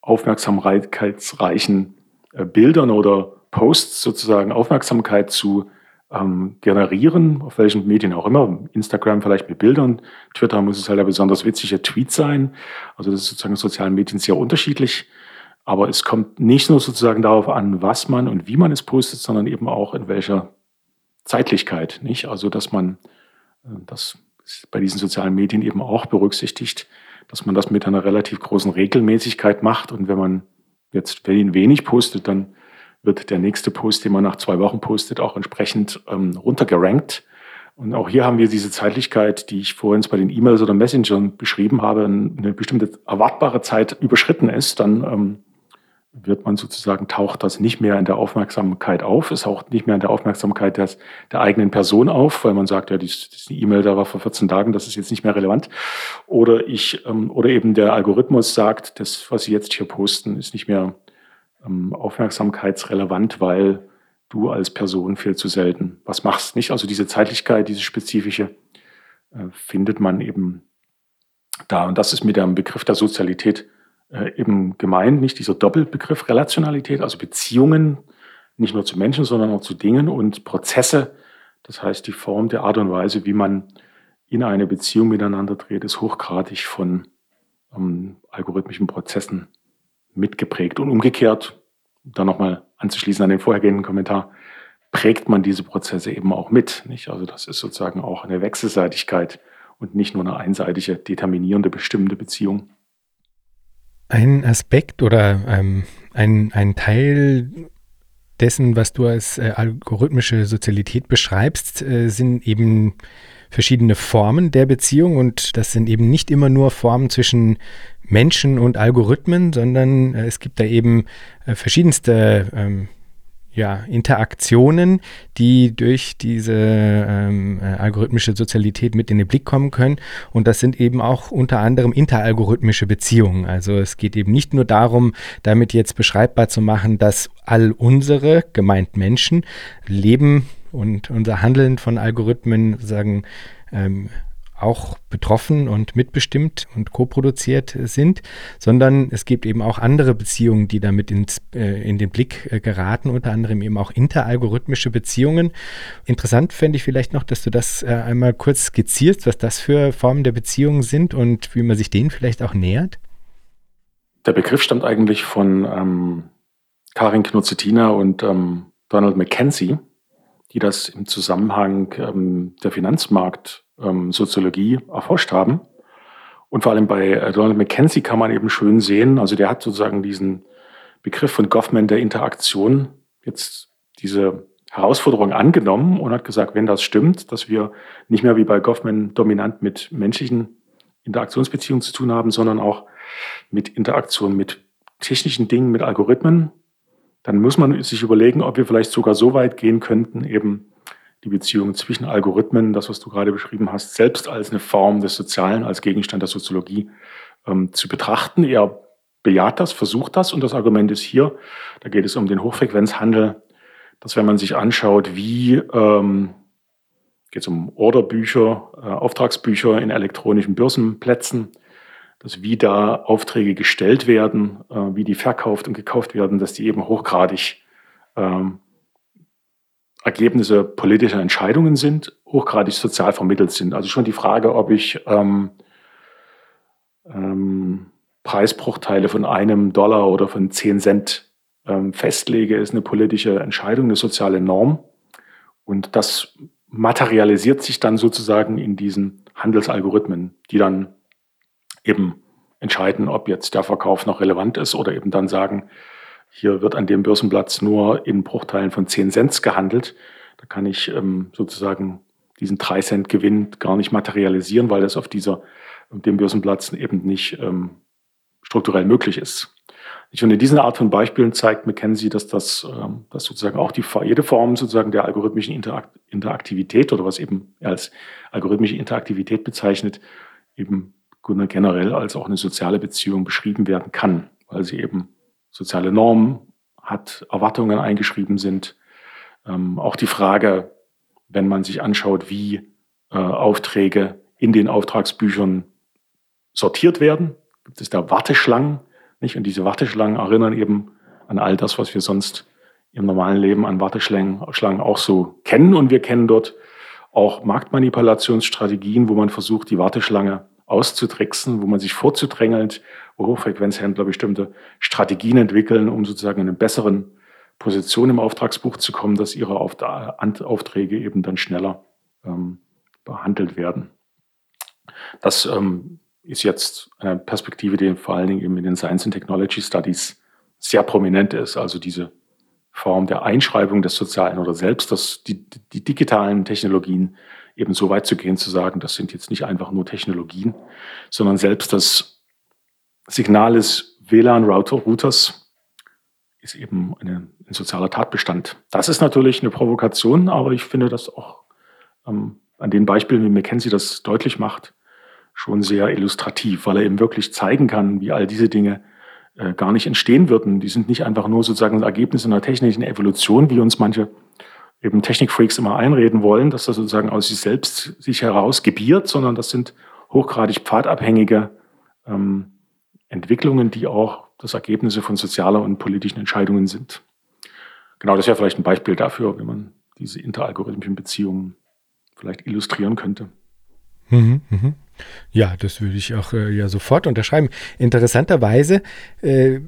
aufmerksamkeitsreichen äh, Bildern oder Posts sozusagen Aufmerksamkeit zu ähm, generieren, auf welchen Medien auch immer. Instagram vielleicht mit Bildern, Twitter muss es halt ein besonders witziger Tweet sein. Also das ist sozusagen in sozialen Medien sehr unterschiedlich. Aber es kommt nicht nur sozusagen darauf an, was man und wie man es postet, sondern eben auch in welcher Zeitlichkeit. Nicht? Also dass man äh, das bei diesen sozialen Medien eben auch berücksichtigt, dass man das mit einer relativ großen Regelmäßigkeit macht. Und wenn man jetzt wenig postet, dann wird der nächste Post, den man nach zwei Wochen postet, auch entsprechend ähm, runtergerankt. Und auch hier haben wir diese Zeitlichkeit, die ich vorhin bei den E-Mails oder Messengern beschrieben habe, eine bestimmte erwartbare Zeit überschritten ist, dann ähm, wird man sozusagen, taucht das nicht mehr in der Aufmerksamkeit auf, ist auch nicht mehr in der Aufmerksamkeit des, der eigenen Person auf, weil man sagt, ja, die, die E-Mail da war vor 14 Tagen, das ist jetzt nicht mehr relevant. Oder ich, ähm, oder eben der Algorithmus sagt, das, was Sie jetzt hier posten, ist nicht mehr ähm, aufmerksamkeitsrelevant, weil du als Person viel zu selten was machst. Nicht? Also diese Zeitlichkeit, diese spezifische, äh, findet man eben da. Und das ist mit dem Begriff der Sozialität äh, eben gemeint, nicht dieser Doppelbegriff Relationalität, also Beziehungen, nicht nur zu Menschen, sondern auch zu Dingen und Prozesse. Das heißt, die Form der Art und Weise, wie man in eine Beziehung miteinander dreht, ist hochgradig von ähm, algorithmischen Prozessen mitgeprägt. Und umgekehrt, da nochmal anzuschließen an den vorhergehenden Kommentar, prägt man diese Prozesse eben auch mit. Nicht? Also das ist sozusagen auch eine Wechselseitigkeit und nicht nur eine einseitige, determinierende, bestimmende Beziehung. Ein Aspekt oder ähm, ein, ein Teil dessen, was du als äh, algorithmische Sozialität beschreibst, äh, sind eben verschiedene Formen der Beziehung und das sind eben nicht immer nur Formen zwischen Menschen und Algorithmen, sondern äh, es gibt da eben äh, verschiedenste ähm, ja, Interaktionen, die durch diese ähm, äh, algorithmische Sozialität mit in den Blick kommen können. Und das sind eben auch unter anderem interalgorithmische Beziehungen. Also es geht eben nicht nur darum, damit jetzt beschreibbar zu machen, dass all unsere, gemeint Menschen, Leben und unser Handeln von Algorithmen sagen, ähm, auch betroffen und mitbestimmt und koproduziert sind, sondern es gibt eben auch andere Beziehungen, die damit ins, äh, in den Blick äh, geraten, unter anderem eben auch interalgorithmische Beziehungen. Interessant fände ich vielleicht noch, dass du das äh, einmal kurz skizzierst, was das für Formen der Beziehungen sind und wie man sich denen vielleicht auch nähert. Der Begriff stammt eigentlich von ähm, Karin Knuzzetina und ähm, Donald McKenzie, die das im Zusammenhang ähm, der Finanzmarkt ähm, Soziologie erforscht haben. Und vor allem bei äh, Donald McKenzie kann man eben schön sehen, also der hat sozusagen diesen Begriff von Goffman der Interaktion jetzt diese Herausforderung angenommen und hat gesagt, wenn das stimmt, dass wir nicht mehr wie bei Goffman dominant mit menschlichen Interaktionsbeziehungen zu tun haben, sondern auch mit Interaktion mit technischen Dingen, mit Algorithmen, dann muss man sich überlegen, ob wir vielleicht sogar so weit gehen könnten, eben die Beziehung zwischen Algorithmen, das, was du gerade beschrieben hast, selbst als eine Form des Sozialen, als Gegenstand der Soziologie ähm, zu betrachten. Er bejaht das, versucht das und das Argument ist hier, da geht es um den Hochfrequenzhandel, dass wenn man sich anschaut, wie ähm, geht es um Orderbücher, äh, Auftragsbücher in elektronischen Börsenplätzen, dass wie da Aufträge gestellt werden, äh, wie die verkauft und gekauft werden, dass die eben hochgradig ähm, Ergebnisse politischer Entscheidungen sind, hochgradig sozial vermittelt sind. Also schon die Frage, ob ich ähm, ähm, Preisbruchteile von einem Dollar oder von zehn Cent ähm, festlege, ist eine politische Entscheidung, eine soziale Norm. Und das materialisiert sich dann sozusagen in diesen Handelsalgorithmen, die dann eben entscheiden, ob jetzt der Verkauf noch relevant ist oder eben dann sagen, hier wird an dem Börsenplatz nur in Bruchteilen von 10 Cent gehandelt. Da kann ich ähm, sozusagen diesen 3 Cent Gewinn gar nicht materialisieren, weil das auf dieser, dem Börsenplatz eben nicht ähm, strukturell möglich ist. Ich finde, diese Art von Beispielen zeigt McKenzie, dass das ähm, dass sozusagen auch die, jede Form sozusagen der algorithmischen Interakt Interaktivität oder was eben als algorithmische Interaktivität bezeichnet, eben generell als auch eine soziale Beziehung beschrieben werden kann, weil sie eben soziale Normen hat, Erwartungen eingeschrieben sind. Ähm, auch die Frage, wenn man sich anschaut, wie äh, Aufträge in den Auftragsbüchern sortiert werden, gibt es da Warteschlangen, nicht? Und diese Warteschlangen erinnern eben an all das, was wir sonst im normalen Leben an Warteschlangen Schlangen auch so kennen. Und wir kennen dort auch Marktmanipulationsstrategien, wo man versucht, die Warteschlange auszutricksen, wo man sich vorzudrängelt, Hochfrequenzhändler bestimmte Strategien entwickeln, um sozusagen in eine besseren Position im Auftragsbuch zu kommen, dass ihre Aufträge eben dann schneller ähm, behandelt werden. Das ähm, ist jetzt eine Perspektive, die vor allen Dingen eben in den Science and Technology Studies sehr prominent ist. Also diese Form der Einschreibung des Sozialen oder selbst das, die, die digitalen Technologien eben so weit zu gehen, zu sagen, das sind jetzt nicht einfach nur Technologien, sondern selbst das Signal des WLAN-Routers ist eben eine, ein sozialer Tatbestand. Das ist natürlich eine Provokation, aber ich finde das auch ähm, an den Beispielen, wie McKenzie das deutlich macht, schon sehr illustrativ, weil er eben wirklich zeigen kann, wie all diese Dinge äh, gar nicht entstehen würden. Die sind nicht einfach nur sozusagen ein Ergebnis einer technischen Evolution, wie uns manche eben Technikfreaks immer einreden wollen, dass das sozusagen aus sich selbst sich heraus gebiert, sondern das sind hochgradig pfadabhängige ähm, Entwicklungen, die auch das Ergebnisse von sozialer und politischen Entscheidungen sind. Genau, das wäre vielleicht ein Beispiel dafür, wenn man diese interalgorithmischen Beziehungen vielleicht illustrieren könnte. Mhm, mhm. Ja, das würde ich auch äh, ja sofort unterschreiben. Interessanterweise äh,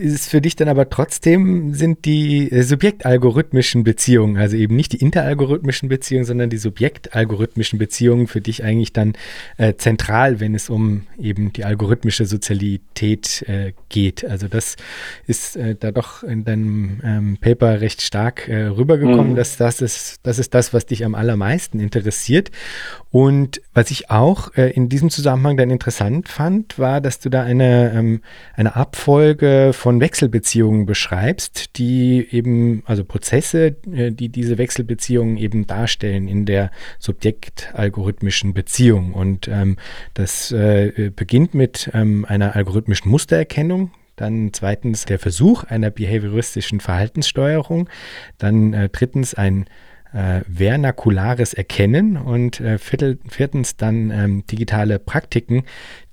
ist für dich dann aber trotzdem sind die äh, subjektalgorithmischen Beziehungen, also eben nicht die interalgorithmischen Beziehungen, sondern die subjektalgorithmischen Beziehungen für dich eigentlich dann äh, zentral, wenn es um eben die algorithmische Sozialität äh, geht. Also das ist äh, da doch in deinem ähm, Paper recht stark äh, rübergekommen, mhm. dass das ist, das ist das, was dich am allermeisten interessiert. Und was ich auch äh, in diesem Zusammenhang dann interessant fand, war, dass du da eine, ähm, eine Abfolge von Wechselbeziehungen beschreibst, die eben, also Prozesse, äh, die diese Wechselbeziehungen eben darstellen in der subjektalgorithmischen Beziehung. Und ähm, das äh, beginnt mit ähm, einer algorithmischen Mustererkennung, dann zweitens der Versuch einer behavioristischen Verhaltenssteuerung, dann äh, drittens ein äh, vernakulares Erkennen und äh, viertens dann ähm, digitale Praktiken,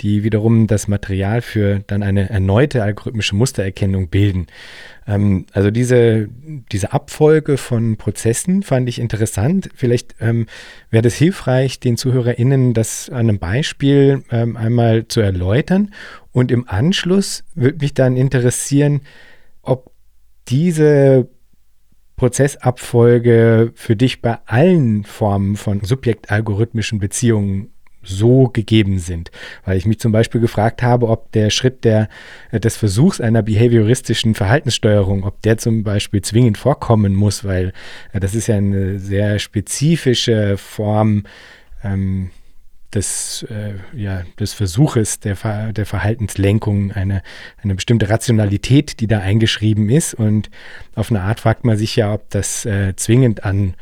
die wiederum das Material für dann eine erneute algorithmische Mustererkennung bilden. Ähm, also diese, diese Abfolge von Prozessen fand ich interessant. Vielleicht ähm, wäre es hilfreich, den ZuhörerInnen das an einem Beispiel ähm, einmal zu erläutern. Und im Anschluss würde mich dann interessieren, ob diese Prozessabfolge für dich bei allen Formen von subjektalgorithmischen Beziehungen so gegeben sind. Weil ich mich zum Beispiel gefragt habe, ob der Schritt der, äh, des Versuchs einer behavioristischen Verhaltenssteuerung, ob der zum Beispiel zwingend vorkommen muss, weil äh, das ist ja eine sehr spezifische Form ähm, des, äh, ja, des Versuches der, Ver der Verhaltenslenkung, eine, eine bestimmte Rationalität, die da eingeschrieben ist. Und auf eine Art fragt man sich ja, ob das äh, zwingend an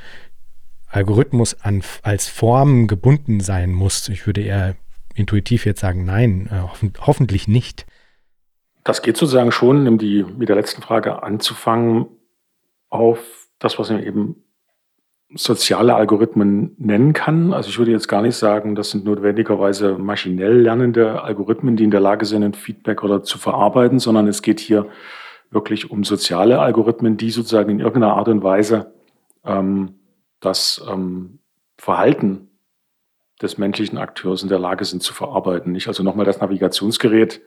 Algorithmus an, als Form gebunden sein muss. Ich würde eher intuitiv jetzt sagen, nein, äh, hoffen, hoffentlich nicht. Das geht sozusagen schon, um die mit der letzten Frage anzufangen, auf das, was man eben soziale Algorithmen nennen kann. Also ich würde jetzt gar nicht sagen, das sind notwendigerweise maschinell lernende Algorithmen, die in der Lage sind, ein Feedback oder zu verarbeiten, sondern es geht hier wirklich um soziale Algorithmen, die sozusagen in irgendeiner Art und Weise ähm, das ähm, Verhalten des menschlichen Akteurs in der Lage sind zu verarbeiten. Nicht? Also nochmal das Navigationsgerät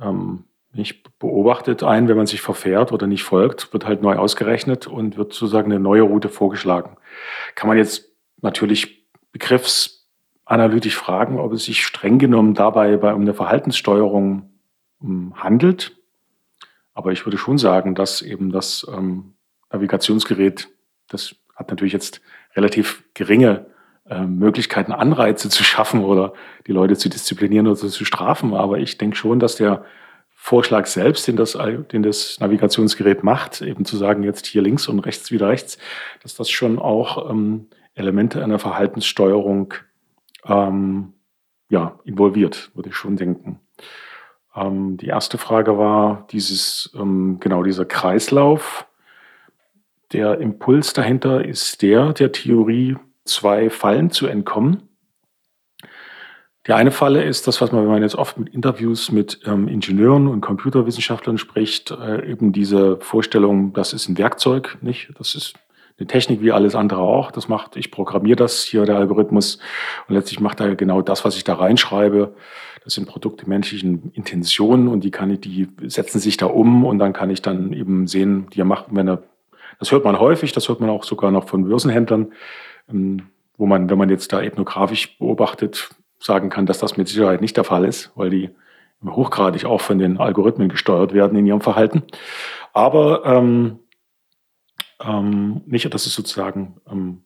ähm, nicht beobachtet ein, wenn man sich verfährt oder nicht folgt, wird halt neu ausgerechnet und wird sozusagen eine neue Route vorgeschlagen. Kann man jetzt natürlich begriffsanalytisch fragen, ob es sich streng genommen dabei bei, um eine Verhaltenssteuerung hm, handelt. Aber ich würde schon sagen, dass eben das ähm, Navigationsgerät, das hat natürlich jetzt relativ geringe äh, Möglichkeiten, Anreize zu schaffen oder die Leute zu disziplinieren oder zu strafen. Aber ich denke schon, dass der Vorschlag selbst, den das, den das Navigationsgerät macht, eben zu sagen, jetzt hier links und rechts wieder rechts, dass das schon auch ähm, Elemente einer Verhaltenssteuerung ähm, ja, involviert, würde ich schon denken. Ähm, die erste Frage war dieses, ähm, genau dieser Kreislauf. Der Impuls dahinter ist der, der Theorie zwei Fallen zu entkommen. Die eine Falle ist das, was man, wenn man jetzt oft mit Interviews mit ähm, Ingenieuren und Computerwissenschaftlern spricht, äh, eben diese Vorstellung, das ist ein Werkzeug, nicht? Das ist eine Technik wie alles andere auch. Das macht, ich programmiere das hier, der Algorithmus, und letztlich macht er genau das, was ich da reinschreibe. Das sind Produkte menschlichen Intentionen und die kann ich, die setzen sich da um und dann kann ich dann eben sehen, die er macht, wenn er, das hört man häufig, das hört man auch sogar noch von Börsenhändlern, ähm, wo man, wenn man jetzt da ethnografisch beobachtet, sagen kann, dass das mit Sicherheit nicht der Fall ist, weil die hochgradig auch von den Algorithmen gesteuert werden in ihrem Verhalten. Aber ähm, ähm, nicht, das ist sozusagen ähm,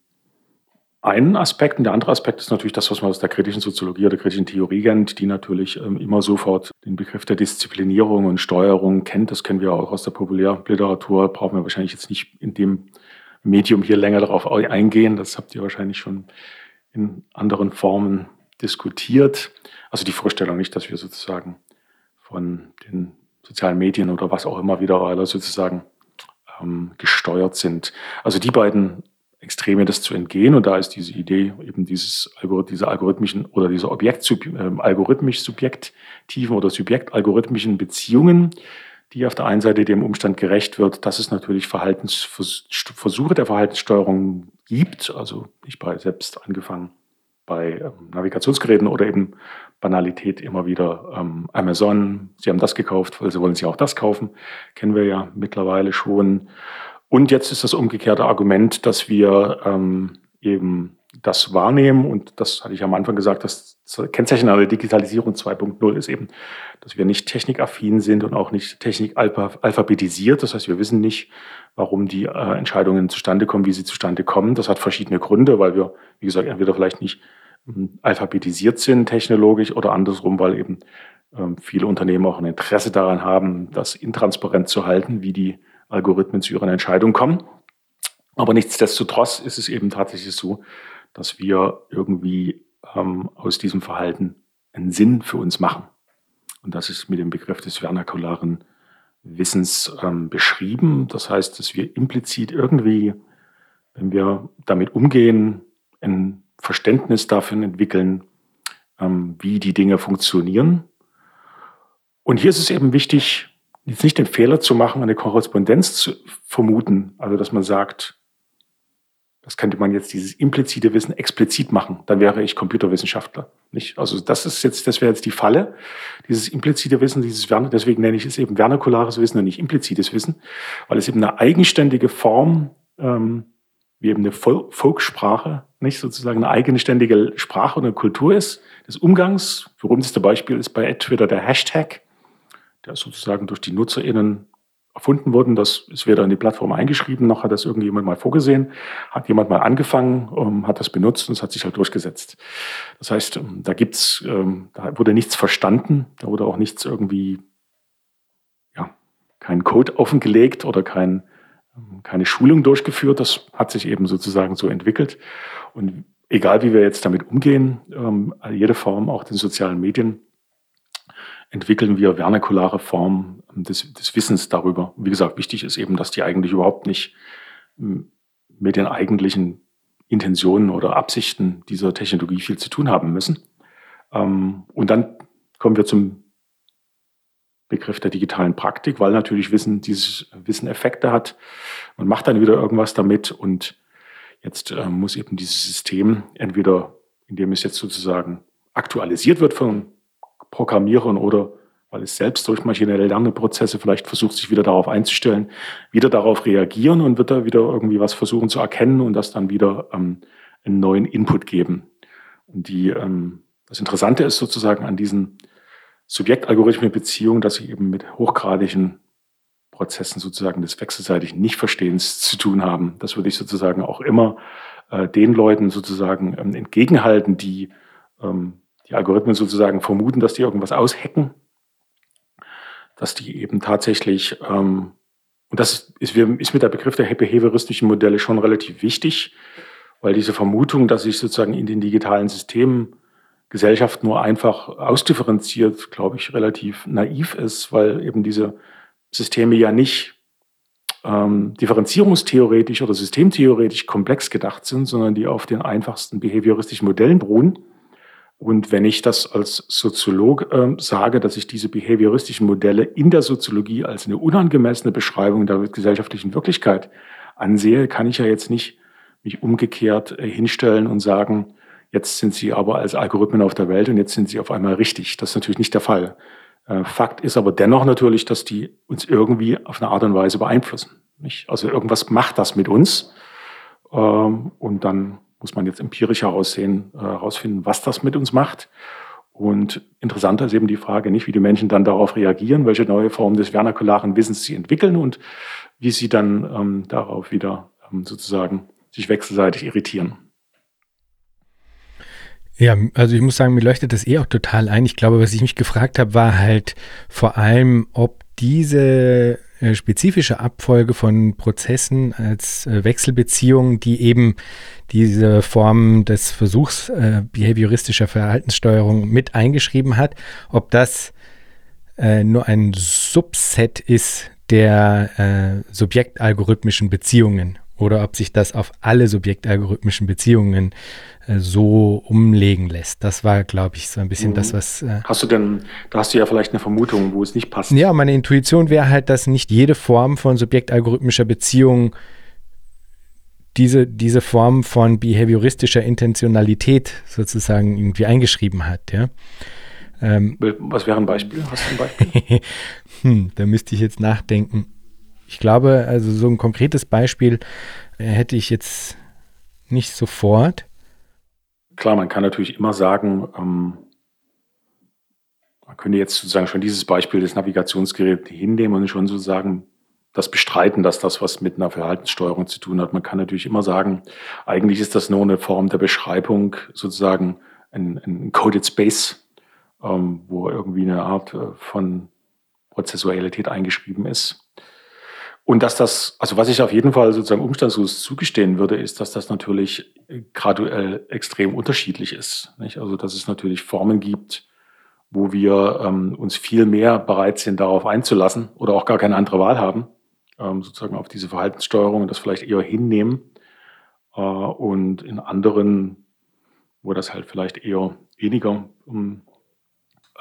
ein Aspekt. Und der andere Aspekt ist natürlich das, was man aus der kritischen Soziologie oder kritischen Theorie kennt, die natürlich ähm, immer sofort den Begriff der Disziplinierung und Steuerung kennt. Das kennen wir auch aus der Populärliteratur. Brauchen wir wahrscheinlich jetzt nicht in dem Medium hier länger darauf eingehen. Das habt ihr wahrscheinlich schon in anderen Formen diskutiert. Also die Vorstellung nicht, dass wir sozusagen von den sozialen Medien oder was auch immer wieder alle sozusagen ähm, gesteuert sind. Also die beiden Extreme das zu entgehen und da ist diese Idee eben dieses Algorith diese algorithmischen oder diese Objekt äh, algorithmisch subjektiven oder subjektalgorithmischen Beziehungen, die auf der einen Seite dem Umstand gerecht wird, dass es natürlich Verhaltensversuche der Verhaltenssteuerung gibt, also ich bei selbst angefangen bei ähm, Navigationsgeräten oder eben Banalität immer wieder ähm, Amazon, Sie haben das gekauft, Sie wollen Sie auch das kaufen, kennen wir ja mittlerweile schon. Und jetzt ist das umgekehrte Argument, dass wir ähm, eben das wahrnehmen und das hatte ich am Anfang gesagt, das Kennzeichen einer Digitalisierung 2.0 ist eben, dass wir nicht technikaffin sind und auch nicht technikalphabetisiert. Das heißt, wir wissen nicht, warum die äh, Entscheidungen zustande kommen, wie sie zustande kommen. Das hat verschiedene Gründe, weil wir, wie gesagt, entweder vielleicht nicht ähm, alphabetisiert sind technologisch oder andersrum, weil eben ähm, viele Unternehmen auch ein Interesse daran haben, das intransparent zu halten, wie die Algorithmen zu ihren Entscheidungen kommen. Aber nichtsdestotrotz ist es eben tatsächlich so, dass wir irgendwie ähm, aus diesem Verhalten einen Sinn für uns machen. Und das ist mit dem Begriff des vernakularen Wissens ähm, beschrieben. Das heißt, dass wir implizit irgendwie, wenn wir damit umgehen, ein Verständnis dafür entwickeln, ähm, wie die Dinge funktionieren. Und hier ist es eben wichtig, jetzt nicht den Fehler zu machen, eine Korrespondenz zu vermuten. Also, dass man sagt, das könnte man jetzt dieses implizite Wissen explizit machen. Dann wäre ich Computerwissenschaftler. Nicht? Also das ist jetzt, das wäre jetzt die Falle. Dieses implizite Wissen, dieses Werner, deswegen nenne ich es eben vernakulares Wissen und nicht implizites Wissen, weil es eben eine eigenständige Form, ähm, wie eben eine Volkssprache, nicht sozusagen eine eigenständige Sprache und eine Kultur ist, des Umgangs. Berühmteste Beispiel ist bei Twitter der Hashtag, der sozusagen durch die NutzerInnen erfunden worden. Das ist weder in die Plattform eingeschrieben, noch hat das irgendjemand mal vorgesehen. Hat jemand mal angefangen, ähm, hat das benutzt und es hat sich halt durchgesetzt. Das heißt, ähm, da gibt's, ähm, da wurde nichts verstanden, da wurde auch nichts irgendwie, ja, kein Code offengelegt oder kein, keine Schulung durchgeführt. Das hat sich eben sozusagen so entwickelt. Und egal wie wir jetzt damit umgehen, jede Form, auch den sozialen Medien, entwickeln wir vernakulare Formen des, des Wissens darüber. Wie gesagt, wichtig ist eben, dass die eigentlich überhaupt nicht mit den eigentlichen Intentionen oder Absichten dieser Technologie viel zu tun haben müssen. Ähm, und dann kommen wir zum Begriff der digitalen Praktik, weil natürlich Wissen dieses Wissen Effekte hat. Man macht dann wieder irgendwas damit und jetzt äh, muss eben dieses System entweder, indem es jetzt sozusagen aktualisiert wird von Programmierern oder weil es selbst durch maschinelle Lernprozesse vielleicht versucht, sich wieder darauf einzustellen, wieder darauf reagieren und wird da wieder irgendwie was versuchen zu erkennen und das dann wieder ähm, einen neuen Input geben. Und die, ähm, das Interessante ist sozusagen an diesen Subjektalgorithmen-Beziehungen, dass sie eben mit hochgradigen Prozessen sozusagen des wechselseitigen Nichtverstehens zu tun haben. Das würde ich sozusagen auch immer äh, den Leuten sozusagen ähm, entgegenhalten, die ähm, die Algorithmen sozusagen vermuten, dass die irgendwas aushacken, dass die eben tatsächlich, ähm, und das ist, ist mit der Begriff der behavioristischen Modelle schon relativ wichtig, weil diese Vermutung, dass sich sozusagen in den digitalen Systemen Gesellschaft nur einfach ausdifferenziert, glaube ich, relativ naiv ist, weil eben diese Systeme ja nicht ähm, differenzierungstheoretisch oder systemtheoretisch komplex gedacht sind, sondern die auf den einfachsten behavioristischen Modellen beruhen. Und wenn ich das als Soziolog äh, sage, dass ich diese behavioristischen Modelle in der Soziologie als eine unangemessene Beschreibung der gesellschaftlichen Wirklichkeit ansehe, kann ich ja jetzt nicht mich umgekehrt äh, hinstellen und sagen, jetzt sind sie aber als Algorithmen auf der Welt und jetzt sind sie auf einmal richtig. Das ist natürlich nicht der Fall. Äh, Fakt ist aber dennoch natürlich, dass die uns irgendwie auf eine Art und Weise beeinflussen. Nicht? Also irgendwas macht das mit uns ähm, und dann muss man jetzt empirisch heraussehen, äh, herausfinden, was das mit uns macht. Und interessanter ist eben die Frage nicht, wie die Menschen dann darauf reagieren, welche neue Form des vernakularen Wissens sie entwickeln und wie sie dann ähm, darauf wieder ähm, sozusagen sich wechselseitig irritieren. Ja, also ich muss sagen, mir leuchtet das eh auch total ein. Ich glaube, was ich mich gefragt habe, war halt vor allem, ob diese äh, spezifische Abfolge von Prozessen als äh, Wechselbeziehungen, die eben diese Form des Versuchs äh, behavioristischer Verhaltenssteuerung mit eingeschrieben hat, ob das äh, nur ein Subset ist der äh, subjektalgorithmischen Beziehungen oder ob sich das auf alle subjektalgorithmischen Beziehungen äh, so umlegen lässt. Das war, glaube ich, so ein bisschen mhm. das, was. Äh hast du denn, da hast du ja vielleicht eine Vermutung, wo es nicht passt. Ja, meine Intuition wäre halt, dass nicht jede Form von subjektalgorithmischer Beziehung diese, diese Form von behavioristischer Intentionalität sozusagen irgendwie eingeschrieben hat, ja. Ähm, was wäre ein Beispiel? Hast du ein Beispiel? hm, da müsste ich jetzt nachdenken. Ich glaube, also so ein konkretes Beispiel äh, hätte ich jetzt nicht sofort. Klar, man kann natürlich immer sagen, ähm, man könnte jetzt sozusagen schon dieses Beispiel des Navigationsgeräts hinnehmen und schon sozusagen das bestreiten, dass das was mit einer Verhaltenssteuerung zu tun hat. Man kann natürlich immer sagen, eigentlich ist das nur eine Form der Beschreibung, sozusagen ein, ein Coded Space, ähm, wo irgendwie eine Art äh, von Prozessualität eingeschrieben ist. Und dass das, also was ich auf jeden Fall sozusagen umstandslos zugestehen würde, ist, dass das natürlich graduell extrem unterschiedlich ist. Nicht? Also dass es natürlich Formen gibt, wo wir ähm, uns viel mehr bereit sind, darauf einzulassen oder auch gar keine andere Wahl haben, ähm, sozusagen auf diese Verhaltenssteuerung und das vielleicht eher hinnehmen. Äh, und in anderen, wo das halt vielleicht eher weniger um,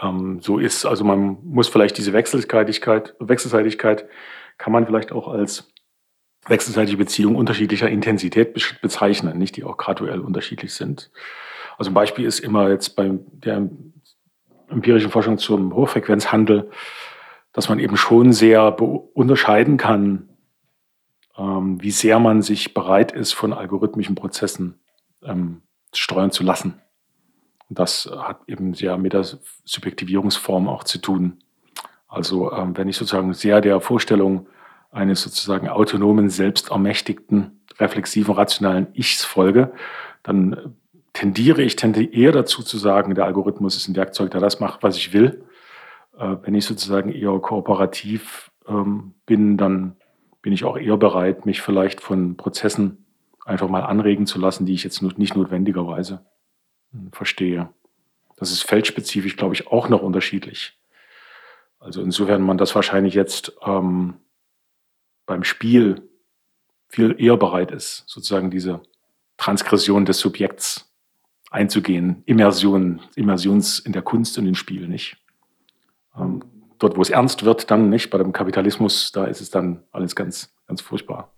ähm, so ist. Also man muss vielleicht diese Wechselseitigkeit, Wechselseitigkeit kann man vielleicht auch als wechselseitige Beziehung unterschiedlicher Intensität bezeichnen, nicht die auch graduell unterschiedlich sind. Also ein Beispiel ist immer jetzt bei der empirischen Forschung zum Hochfrequenzhandel, dass man eben schon sehr unterscheiden kann, ähm, wie sehr man sich bereit ist, von algorithmischen Prozessen ähm, steuern zu lassen. Und das hat eben sehr mit der Subjektivierungsform auch zu tun. Also ähm, wenn ich sozusagen sehr der Vorstellung eines sozusagen autonomen, selbstermächtigten, reflexiven, rationalen Ichs folge, dann tendiere ich tendiere eher dazu zu sagen, der Algorithmus ist ein Werkzeug, der das macht, was ich will. Äh, wenn ich sozusagen eher kooperativ ähm, bin, dann bin ich auch eher bereit, mich vielleicht von Prozessen einfach mal anregen zu lassen, die ich jetzt nicht notwendigerweise hm, verstehe. Das ist feldspezifisch, glaube ich, auch noch unterschiedlich. Also insofern man das wahrscheinlich jetzt ähm, beim Spiel viel eher bereit ist, sozusagen diese Transgression des Subjekts einzugehen, Immersion, Immersions in der Kunst und im Spiel nicht. Ähm, dort, wo es ernst wird, dann nicht. Bei dem Kapitalismus, da ist es dann alles ganz, ganz furchtbar.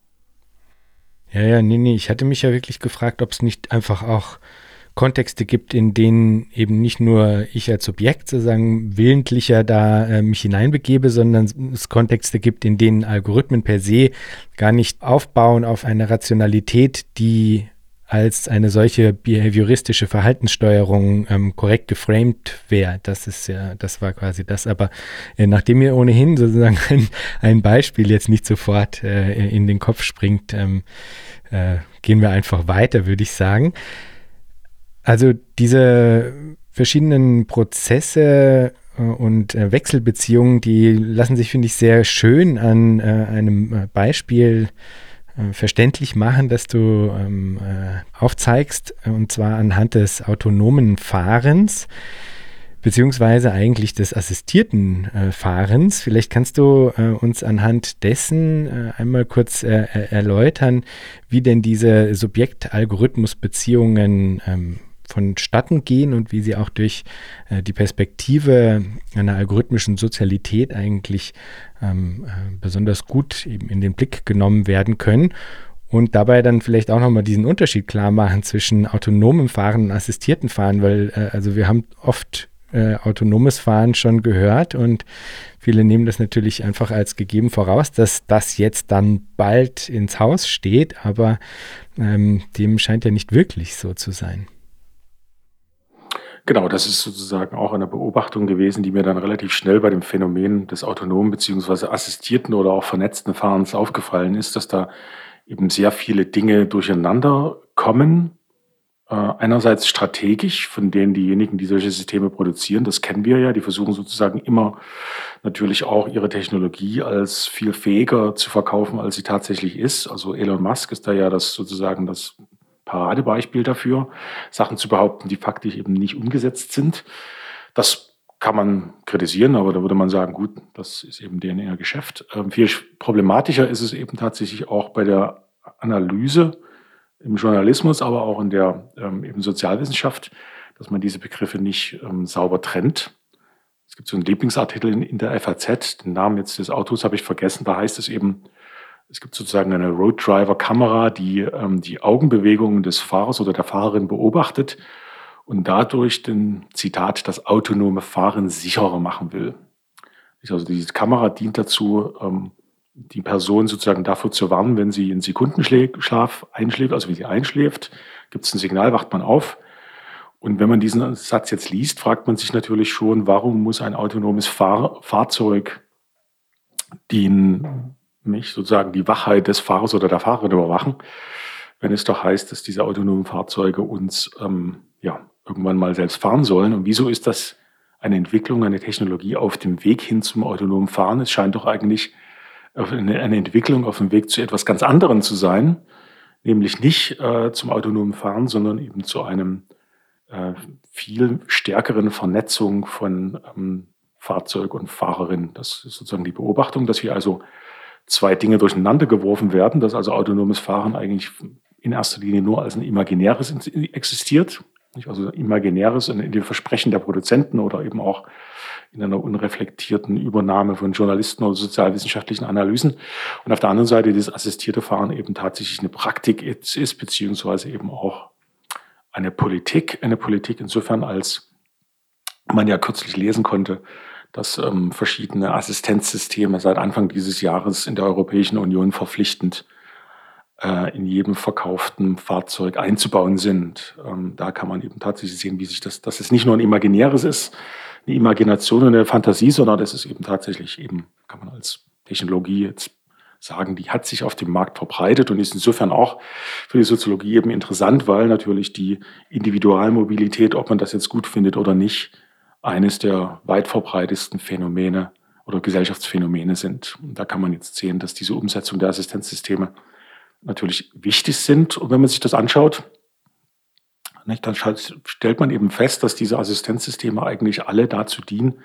Ja, ja, nee, nee. Ich hatte mich ja wirklich gefragt, ob es nicht einfach auch Kontexte gibt, in denen eben nicht nur ich als Subjekt sozusagen willentlicher da äh, mich hineinbegebe, sondern es Kontexte gibt, in denen Algorithmen per se gar nicht aufbauen auf eine Rationalität, die als eine solche behavioristische Verhaltenssteuerung ähm, korrekt geframed wäre. Das ist ja, das war quasi das. Aber äh, nachdem mir ohnehin sozusagen ein, ein Beispiel jetzt nicht sofort äh, in den Kopf springt, ähm, äh, gehen wir einfach weiter, würde ich sagen. Also diese verschiedenen Prozesse äh, und äh, Wechselbeziehungen, die lassen sich, finde ich, sehr schön an äh, einem Beispiel verständlich machen, dass du ähm, aufzeigst, und zwar anhand des autonomen Fahrens beziehungsweise eigentlich des assistierten äh, Fahrens. Vielleicht kannst du äh, uns anhand dessen äh, einmal kurz erläutern, wie denn diese Subjekt-Algorithmus-Beziehungen ähm, vonstatten gehen und wie sie auch durch äh, die Perspektive einer algorithmischen Sozialität eigentlich ähm, äh, besonders gut eben in den Blick genommen werden können. Und dabei dann vielleicht auch nochmal diesen Unterschied klar machen zwischen autonomem Fahren und assistierten Fahren, weil äh, also wir haben oft äh, autonomes Fahren schon gehört und viele nehmen das natürlich einfach als gegeben voraus, dass das jetzt dann bald ins Haus steht, aber ähm, dem scheint ja nicht wirklich so zu sein. Genau, das ist sozusagen auch eine Beobachtung gewesen, die mir dann relativ schnell bei dem Phänomen des autonomen bzw. assistierten oder auch vernetzten Fahrens aufgefallen ist, dass da eben sehr viele Dinge durcheinander kommen. Äh, einerseits strategisch, von denen diejenigen, die solche Systeme produzieren, das kennen wir ja, die versuchen sozusagen immer natürlich auch ihre Technologie als viel fähiger zu verkaufen, als sie tatsächlich ist. Also Elon Musk ist da ja das sozusagen das Paradebeispiel dafür, Sachen zu behaupten, die faktisch eben nicht umgesetzt sind. Das kann man kritisieren, aber da würde man sagen, gut, das ist eben deren Geschäft. Ähm, viel problematischer ist es eben tatsächlich auch bei der Analyse im Journalismus, aber auch in der ähm, eben Sozialwissenschaft, dass man diese Begriffe nicht ähm, sauber trennt. Es gibt so einen Lieblingsartikel in, in der FAZ, den Namen jetzt des Autos habe ich vergessen, da heißt es eben, es gibt sozusagen eine Road Driver Kamera, die ähm, die Augenbewegungen des Fahrers oder der Fahrerin beobachtet und dadurch den Zitat das autonome Fahren sicherer machen will. Also diese Kamera dient dazu, ähm, die Person sozusagen dafür zu warnen, wenn sie in Sekundenschlaf einschläft, also wenn sie einschläft, gibt es ein Signal, wacht man auf. Und wenn man diesen Satz jetzt liest, fragt man sich natürlich schon, warum muss ein autonomes Fahr Fahrzeug den mich sozusagen die Wachheit des Fahrers oder der Fahrerin überwachen, wenn es doch heißt, dass diese autonomen Fahrzeuge uns ähm, ja, irgendwann mal selbst fahren sollen. Und wieso ist das eine Entwicklung, eine Technologie auf dem Weg hin zum autonomen Fahren? Es scheint doch eigentlich eine, eine Entwicklung auf dem Weg zu etwas ganz anderem zu sein, nämlich nicht äh, zum autonomen Fahren, sondern eben zu einem äh, viel stärkeren Vernetzung von ähm, Fahrzeug und Fahrerin. Das ist sozusagen die Beobachtung, dass wir also zwei Dinge durcheinander geworfen werden, dass also autonomes Fahren eigentlich in erster Linie nur als ein imaginäres existiert, also imaginäres in dem Versprechen der Produzenten oder eben auch in einer unreflektierten Übernahme von Journalisten oder sozialwissenschaftlichen Analysen. Und auf der anderen Seite das assistierte Fahren eben tatsächlich eine Praktik ist, beziehungsweise eben auch eine Politik, eine Politik insofern als man ja kürzlich lesen konnte, dass ähm, verschiedene Assistenzsysteme seit Anfang dieses Jahres in der Europäischen Union verpflichtend äh, in jedem verkauften Fahrzeug einzubauen sind. Ähm, da kann man eben tatsächlich sehen, wie sich das, dass es nicht nur ein imaginäres ist, eine Imagination und eine Fantasie, sondern das ist eben tatsächlich eben, kann man als Technologie jetzt sagen, die hat sich auf dem Markt verbreitet und ist insofern auch für die Soziologie eben interessant, weil natürlich die Individualmobilität, ob man das jetzt gut findet oder nicht, eines der weit verbreitetsten Phänomene oder Gesellschaftsphänomene sind. Und da kann man jetzt sehen, dass diese Umsetzung der Assistenzsysteme natürlich wichtig sind. Und wenn man sich das anschaut, nicht, dann stellt man eben fest, dass diese Assistenzsysteme eigentlich alle dazu dienen,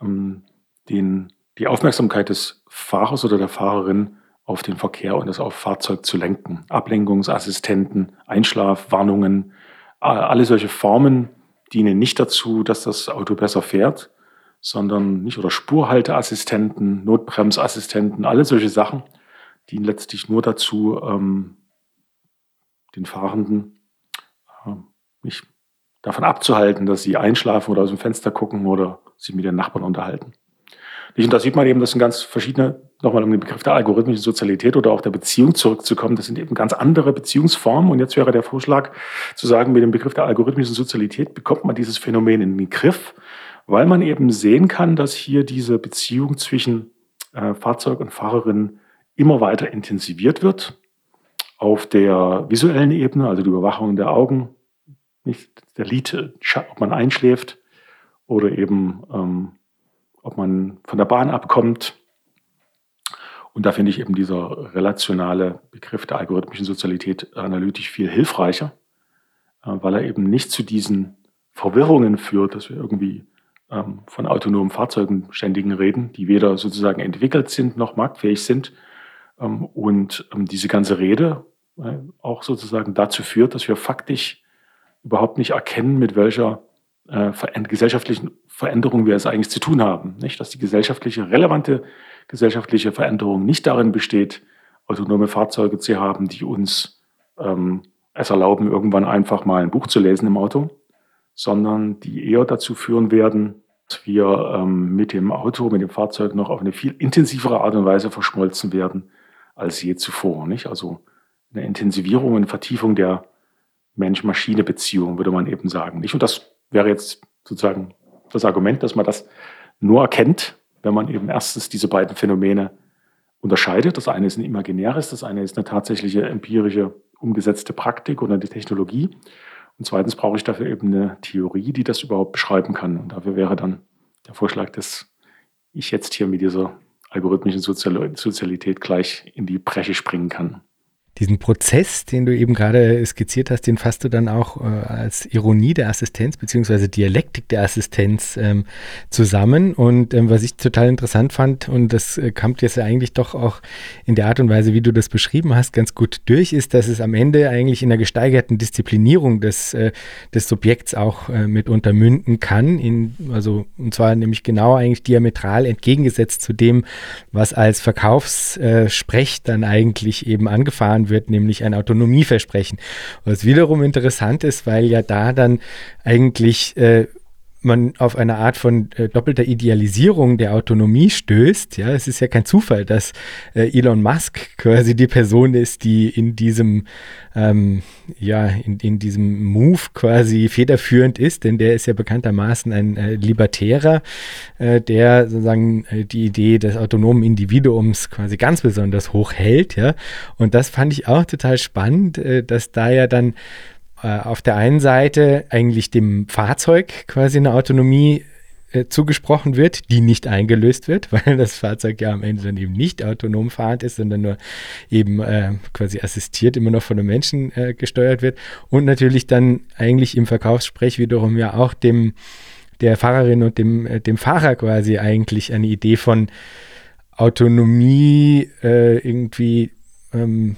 ähm, den, die Aufmerksamkeit des Fahrers oder der Fahrerin auf den Verkehr und das auf Fahrzeug zu lenken. Ablenkungsassistenten, Einschlafwarnungen, alle solche Formen dienen nicht dazu, dass das Auto besser fährt, sondern nicht oder Spurhalteassistenten, Notbremsassistenten, alle solche Sachen dienen letztlich nur dazu, ähm, den Fahrenden äh, nicht davon abzuhalten, dass sie einschlafen oder aus dem Fenster gucken oder sich mit den Nachbarn unterhalten. Und da sieht man eben, das sind ganz verschiedene, nochmal um den Begriff der algorithmischen Sozialität oder auch der Beziehung zurückzukommen, das sind eben ganz andere Beziehungsformen. Und jetzt wäre der Vorschlag zu sagen, mit dem Begriff der algorithmischen Sozialität bekommt man dieses Phänomen in den Griff, weil man eben sehen kann, dass hier diese Beziehung zwischen äh, Fahrzeug und Fahrerin immer weiter intensiviert wird. Auf der visuellen Ebene, also die Überwachung der Augen, nicht der Lied, ob man einschläft oder eben ähm, ob man von der Bahn abkommt. Und da finde ich eben dieser relationale Begriff der algorithmischen Sozialität analytisch viel hilfreicher, äh, weil er eben nicht zu diesen Verwirrungen führt, dass wir irgendwie ähm, von autonomen Fahrzeugen ständigen reden, die weder sozusagen entwickelt sind noch marktfähig sind. Ähm, und ähm, diese ganze Rede äh, auch sozusagen dazu führt, dass wir faktisch überhaupt nicht erkennen, mit welcher äh, gesellschaftlichen Veränderung wir es eigentlich zu tun haben. Nicht? Dass die gesellschaftliche, relevante gesellschaftliche Veränderung nicht darin besteht, autonome Fahrzeuge zu haben, die uns ähm, es erlauben, irgendwann einfach mal ein Buch zu lesen im Auto, sondern die eher dazu führen werden, dass wir ähm, mit dem Auto, mit dem Fahrzeug noch auf eine viel intensivere Art und Weise verschmolzen werden als je zuvor. Nicht? Also eine Intensivierung und Vertiefung der Mensch-Maschine-Beziehung, würde man eben sagen. Nicht? Und das wäre jetzt sozusagen das Argument, dass man das nur erkennt, wenn man eben erstens diese beiden Phänomene unterscheidet. Das eine ist ein imaginäres, das eine ist eine tatsächliche empirische umgesetzte Praktik oder die Technologie. Und zweitens brauche ich dafür eben eine Theorie, die das überhaupt beschreiben kann. Und dafür wäre dann der Vorschlag, dass ich jetzt hier mit dieser algorithmischen Sozialität gleich in die Breche springen kann diesen Prozess, den du eben gerade skizziert hast, den fasst du dann auch äh, als Ironie der Assistenz beziehungsweise Dialektik der Assistenz ähm, zusammen. Und ähm, was ich total interessant fand, und das äh, kommt jetzt eigentlich doch auch in der Art und Weise, wie du das beschrieben hast, ganz gut durch, ist, dass es am Ende eigentlich in einer gesteigerten Disziplinierung des, äh, des Subjekts auch äh, mitunter münden kann. In, also, und zwar nämlich genau eigentlich diametral entgegengesetzt zu dem, was als Verkaufssprech dann eigentlich eben angefahren wird, nämlich ein Autonomieversprechen. Was wiederum interessant ist, weil ja da dann eigentlich äh, man auf eine Art von äh, doppelter Idealisierung der Autonomie stößt. Ja, es ist ja kein Zufall, dass äh, Elon Musk quasi die Person ist, die in diesem, ähm, ja, in, in diesem Move quasi federführend ist, denn der ist ja bekanntermaßen ein äh, Libertärer, äh, der sozusagen äh, die Idee des autonomen Individuums quasi ganz besonders hoch hält. Ja, und das fand ich auch total spannend, äh, dass da ja dann äh, auf der einen Seite eigentlich dem Fahrzeug quasi eine Autonomie äh, zugesprochen wird, die nicht eingelöst wird, weil das Fahrzeug ja am Ende dann eben nicht autonom fahrend ist, sondern nur eben äh, quasi assistiert immer noch von einem Menschen äh, gesteuert wird. Und natürlich dann eigentlich im Verkaufssprech wiederum ja auch dem der Fahrerin und dem, äh, dem Fahrer quasi eigentlich eine Idee von Autonomie äh, irgendwie ähm,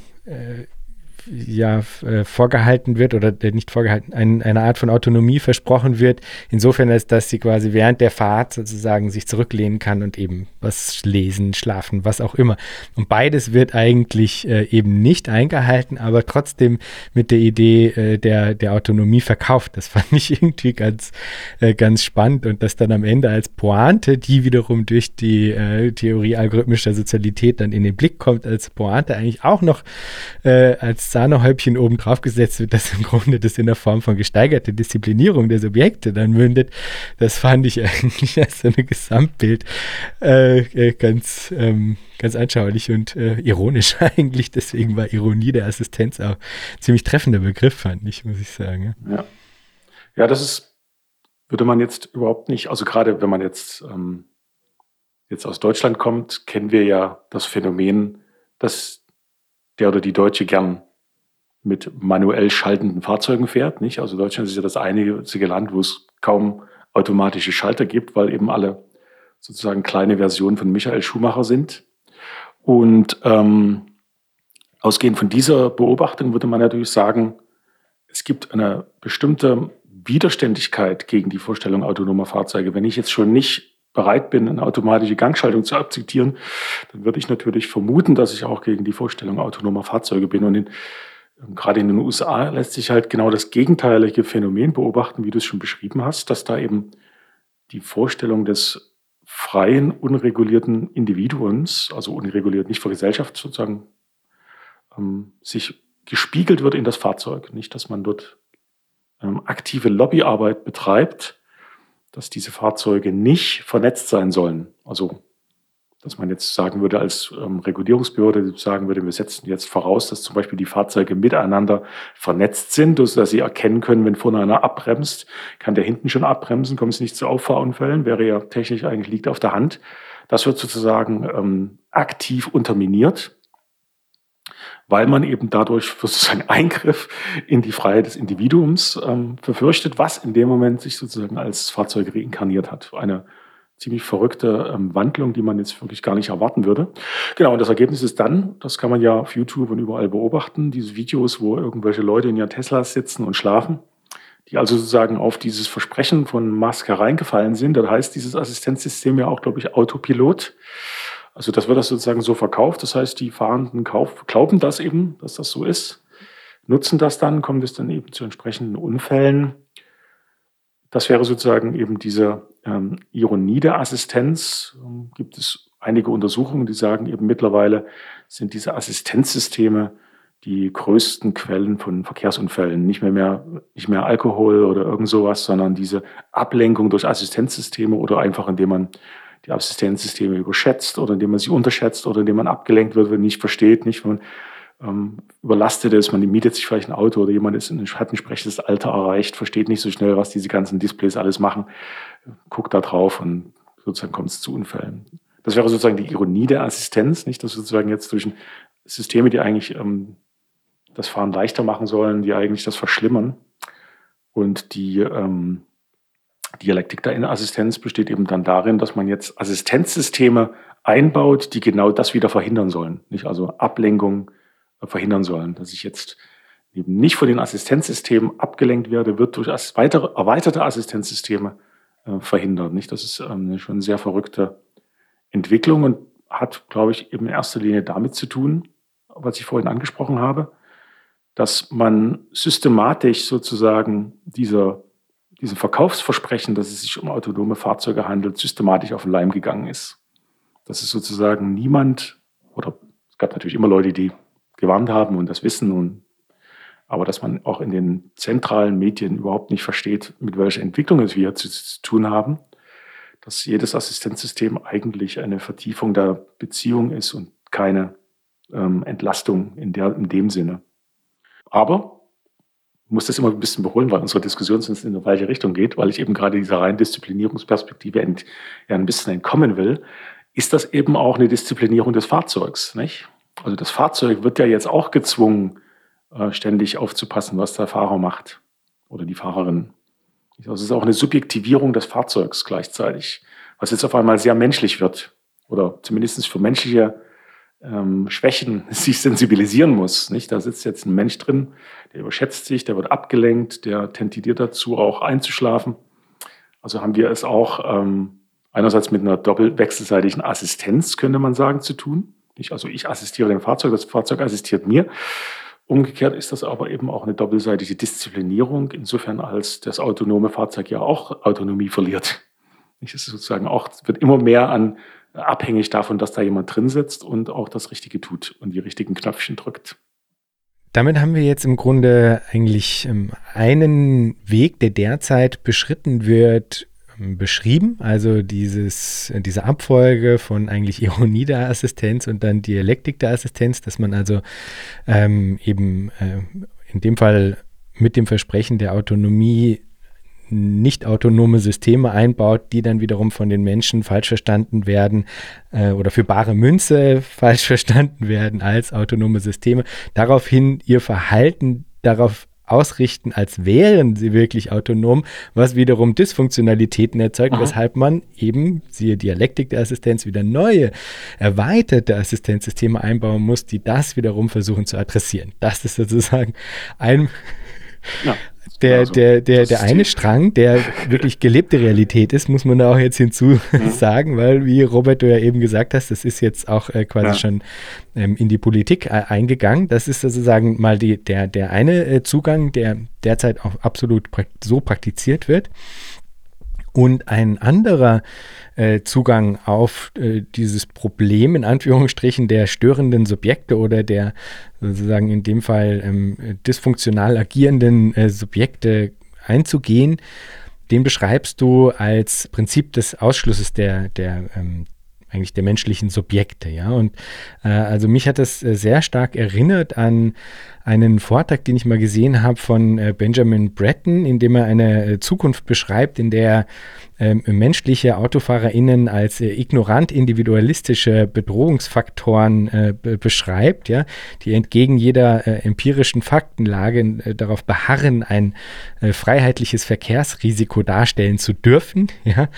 ja äh, vorgehalten wird oder nicht vorgehalten, ein, eine Art von Autonomie versprochen wird, insofern als dass sie quasi während der Fahrt sozusagen sich zurücklehnen kann und eben was lesen, schlafen, was auch immer. Und beides wird eigentlich äh, eben nicht eingehalten, aber trotzdem mit der Idee äh, der, der Autonomie verkauft. Das fand ich irgendwie ganz, äh, ganz spannend und das dann am Ende als Pointe, die wiederum durch die äh, Theorie algorithmischer Sozialität dann in den Blick kommt, als Pointe eigentlich auch noch äh, als Sahnehäubchen oben drauf gesetzt wird, das im Grunde das in der Form von gesteigerter Disziplinierung der Subjekte dann mündet, das fand ich eigentlich als so ein Gesamtbild äh, äh, ganz, ähm, ganz anschaulich und äh, ironisch eigentlich. Deswegen war Ironie der Assistenz auch ziemlich treffender Begriff, fand ich, muss ich sagen. Ja, ja das ist, würde man jetzt überhaupt nicht, also gerade wenn man jetzt ähm, jetzt aus Deutschland kommt, kennen wir ja das Phänomen, dass der oder die Deutsche gern mit manuell schaltenden Fahrzeugen fährt. Nicht? Also Deutschland ist ja das einzige Land, wo es kaum automatische Schalter gibt, weil eben alle sozusagen kleine Versionen von Michael Schumacher sind. Und ähm, ausgehend von dieser Beobachtung würde man natürlich sagen, es gibt eine bestimmte Widerständigkeit gegen die Vorstellung autonomer Fahrzeuge. Wenn ich jetzt schon nicht bereit bin, eine automatische Gangschaltung zu akzeptieren, dann würde ich natürlich vermuten, dass ich auch gegen die Vorstellung autonomer Fahrzeuge bin. Und in, gerade in den USA lässt sich halt genau das gegenteilige Phänomen beobachten, wie du es schon beschrieben hast, dass da eben die Vorstellung des freien, unregulierten Individuums, also unreguliert nicht vor Gesellschaft sozusagen, ähm, sich gespiegelt wird in das Fahrzeug. Nicht, dass man dort ähm, aktive Lobbyarbeit betreibt, dass diese Fahrzeuge nicht vernetzt sein sollen. Also, dass man jetzt sagen würde, als ähm, Regulierungsbehörde sagen würde, wir setzen jetzt voraus, dass zum Beispiel die Fahrzeuge miteinander vernetzt sind, dass sie erkennen können, wenn vorne einer abbremst, kann der hinten schon abbremsen, kommt es nicht zu Auffahrunfällen, wäre ja technisch eigentlich liegt auf der Hand. Das wird sozusagen ähm, aktiv unterminiert weil man eben dadurch sozusagen Eingriff in die Freiheit des Individuums ähm, befürchtet, was in dem Moment sich sozusagen als Fahrzeug reinkarniert hat. Eine ziemlich verrückte ähm, Wandlung, die man jetzt wirklich gar nicht erwarten würde. Genau, und das Ergebnis ist dann, das kann man ja auf YouTube und überall beobachten, diese Videos, wo irgendwelche Leute in ihren Teslas sitzen und schlafen, die also sozusagen auf dieses Versprechen von Musk hereingefallen sind. Das heißt dieses Assistenzsystem ja auch, glaube ich, Autopilot. Also das wird das sozusagen so verkauft. Das heißt, die Fahrenden kauf, glauben das eben, dass das so ist, nutzen das dann, kommt es dann eben zu entsprechenden Unfällen. Das wäre sozusagen eben diese ähm, Ironie der Assistenz. Ähm, gibt es einige Untersuchungen, die sagen eben mittlerweile sind diese Assistenzsysteme die größten Quellen von Verkehrsunfällen. Nicht mehr, mehr, nicht mehr Alkohol oder irgend sowas, sondern diese Ablenkung durch Assistenzsysteme oder einfach indem man die Assistenzsysteme überschätzt oder indem man sie unterschätzt oder indem man abgelenkt wird, wenn man nicht versteht, nicht, wenn man ähm, überlastet ist, man mietet sich vielleicht ein Auto oder jemand ist hat ein entsprechendes Alter erreicht, versteht nicht so schnell, was diese ganzen Displays alles machen, guckt da drauf und sozusagen kommt es zu Unfällen. Das wäre sozusagen die Ironie der Assistenz, nicht, dass sozusagen jetzt zwischen Systeme, die eigentlich ähm, das Fahren leichter machen sollen, die eigentlich das verschlimmern und die ähm, Dialektik der Innenassistenz besteht eben dann darin, dass man jetzt Assistenzsysteme einbaut, die genau das wieder verhindern sollen. Nicht also Ablenkung verhindern sollen. Dass ich jetzt eben nicht von den Assistenzsystemen abgelenkt werde, wird durch weitere, erweiterte Assistenzsysteme äh, verhindert. Nicht? Das ist ähm, schon eine sehr verrückte Entwicklung und hat, glaube ich, eben in erster Linie damit zu tun, was ich vorhin angesprochen habe, dass man systematisch sozusagen dieser diesem Verkaufsversprechen, dass es sich um autonome Fahrzeuge handelt, systematisch auf den Leim gegangen ist. Dass es sozusagen niemand, oder es gab natürlich immer Leute, die gewarnt haben und das wissen, und, aber dass man auch in den zentralen Medien überhaupt nicht versteht, mit welcher Entwicklung es wir zu, zu tun haben, dass jedes Assistenzsystem eigentlich eine Vertiefung der Beziehung ist und keine ähm, Entlastung in, der, in dem Sinne. Aber muss das immer ein bisschen beholen, weil unsere Diskussion sonst in eine falsche Richtung geht, weil ich eben gerade dieser reinen Disziplinierungsperspektive ent, ja, ein bisschen entkommen will, ist das eben auch eine Disziplinierung des Fahrzeugs. Nicht? Also das Fahrzeug wird ja jetzt auch gezwungen, äh, ständig aufzupassen, was der Fahrer macht oder die Fahrerin. Also es ist auch eine Subjektivierung des Fahrzeugs gleichzeitig, was jetzt auf einmal sehr menschlich wird oder zumindest für menschliche ähm, Schwächen sich sensibilisieren muss. Nicht? Da sitzt jetzt ein Mensch drin, der überschätzt sich, der wird abgelenkt, der tendiert dazu, auch einzuschlafen. Also haben wir es auch ähm, einerseits mit einer doppelwechselseitigen Assistenz, könnte man sagen, zu tun. Nicht? Also ich assistiere dem Fahrzeug, das Fahrzeug assistiert mir. Umgekehrt ist das aber eben auch eine doppelseitige Disziplinierung, insofern als das autonome Fahrzeug ja auch Autonomie verliert. Es ist sozusagen auch, wird immer mehr an abhängig davon, dass da jemand drin sitzt und auch das Richtige tut und die richtigen Knöpfchen drückt. Damit haben wir jetzt im Grunde eigentlich ähm, einen Weg, der derzeit beschritten wird, beschrieben. Also dieses, diese Abfolge von eigentlich Ironie der Assistenz und dann Dialektik der Assistenz, dass man also ähm, eben äh, in dem Fall mit dem Versprechen der Autonomie nicht autonome Systeme einbaut, die dann wiederum von den Menschen falsch verstanden werden äh, oder für bare Münze falsch verstanden werden als autonome Systeme. Daraufhin ihr Verhalten darauf ausrichten, als wären sie wirklich autonom, was wiederum Dysfunktionalitäten erzeugt, Aha. weshalb man eben, siehe Dialektik der Assistenz, wieder neue, erweiterte Assistenzsysteme einbauen muss, die das wiederum versuchen zu adressieren. Das ist sozusagen ein, ja der, also, der, der, der eine Strang, der wirklich gelebte Realität ist, muss man da auch jetzt hinzu mhm. sagen, weil, wie Robert, du ja eben gesagt hast, das ist jetzt auch äh, quasi ja. schon ähm, in die Politik äh, eingegangen. Das ist sozusagen mal die, der, der eine äh, Zugang, der derzeit auch absolut prakt so praktiziert wird. Und ein anderer äh, Zugang auf äh, dieses Problem in Anführungsstrichen der störenden Subjekte oder der sozusagen in dem Fall ähm, dysfunktional agierenden äh, Subjekte einzugehen, den beschreibst du als Prinzip des Ausschlusses der, der ähm, eigentlich der menschlichen Subjekte, ja. Und äh, also mich hat das äh, sehr stark erinnert an einen Vortrag, den ich mal gesehen habe von äh, Benjamin Breton, in dem er eine äh, Zukunft beschreibt, in der ähm, menschliche AutofahrerInnen als äh, ignorant individualistische Bedrohungsfaktoren äh, beschreibt, ja, die entgegen jeder äh, empirischen Faktenlage äh, darauf beharren, ein freiheitliches Verkehrsrisiko darstellen zu dürfen, ja.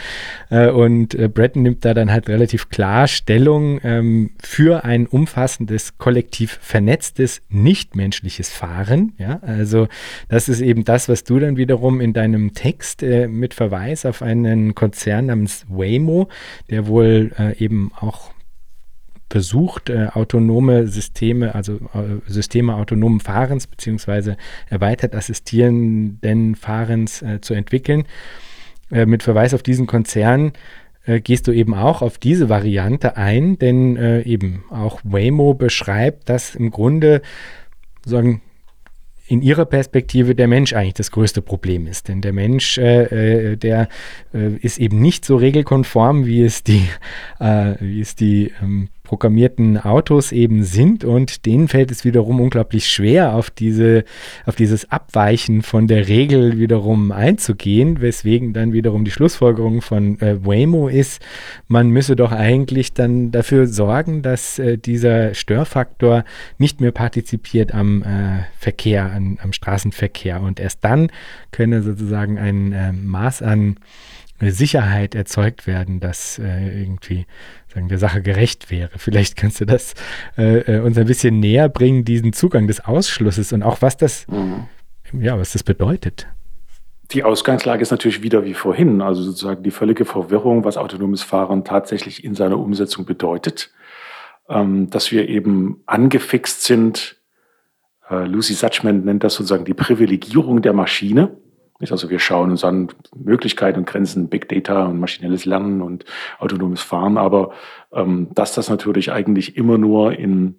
Und Breton nimmt da dann halt relativ klar Stellung ähm, für ein umfassendes, kollektiv vernetztes, nichtmenschliches Fahren, ja. Also das ist eben das, was du dann wiederum in deinem Text mit Verweis auf eine einen Konzern namens Waymo, der wohl äh, eben auch versucht, äh, autonome Systeme, also äh, Systeme autonomen Fahrens beziehungsweise erweitert assistierenden Fahrens äh, zu entwickeln. Äh, mit Verweis auf diesen Konzern äh, gehst du eben auch auf diese Variante ein, denn äh, eben auch Waymo beschreibt, dass im Grunde sagen in ihrer Perspektive der Mensch eigentlich das größte Problem ist. Denn der Mensch, äh, äh, der äh, ist eben nicht so regelkonform, wie es die, äh, wie es die ähm, programmierten Autos eben sind. Und denen fällt es wiederum unglaublich schwer, auf diese, auf dieses Abweichen von der Regel wiederum einzugehen, weswegen dann wiederum die Schlussfolgerung von äh, Waymo ist, man müsse doch eigentlich dann dafür sorgen, dass äh, dieser Störfaktor nicht mehr partizipiert am äh, Verkehr, an, am Straßenverkehr. Und erst dann könne sozusagen ein äh, Maß an Sicherheit erzeugt werden, dass äh, irgendwie sagen, der Sache gerecht wäre. Vielleicht kannst du das äh, äh, uns ein bisschen näher bringen, diesen Zugang des Ausschlusses und auch was das, mhm. ja, was das bedeutet. Die Ausgangslage ist natürlich wieder wie vorhin, also sozusagen die völlige Verwirrung, was autonomes Fahren tatsächlich in seiner Umsetzung bedeutet. Ähm, dass wir eben angefixt sind, äh, Lucy Suchman nennt das sozusagen die Privilegierung der Maschine. Also wir schauen uns an Möglichkeiten und Grenzen, Big Data und maschinelles Lernen und autonomes Fahren, aber ähm, dass das natürlich eigentlich immer nur in,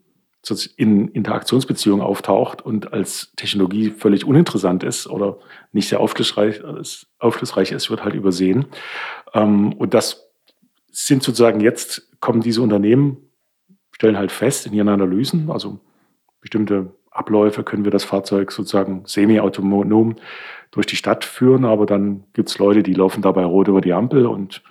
in Interaktionsbeziehungen auftaucht und als Technologie völlig uninteressant ist oder nicht sehr aufschlussreich, aufschlussreich ist, wird halt übersehen. Ähm, und das sind sozusagen jetzt, kommen diese Unternehmen, stellen halt fest in ihren Analysen, also bestimmte Abläufe können wir das Fahrzeug sozusagen semi-autonom durch die Stadt führen, aber dann gibt es Leute, die laufen dabei rot über die Ampel und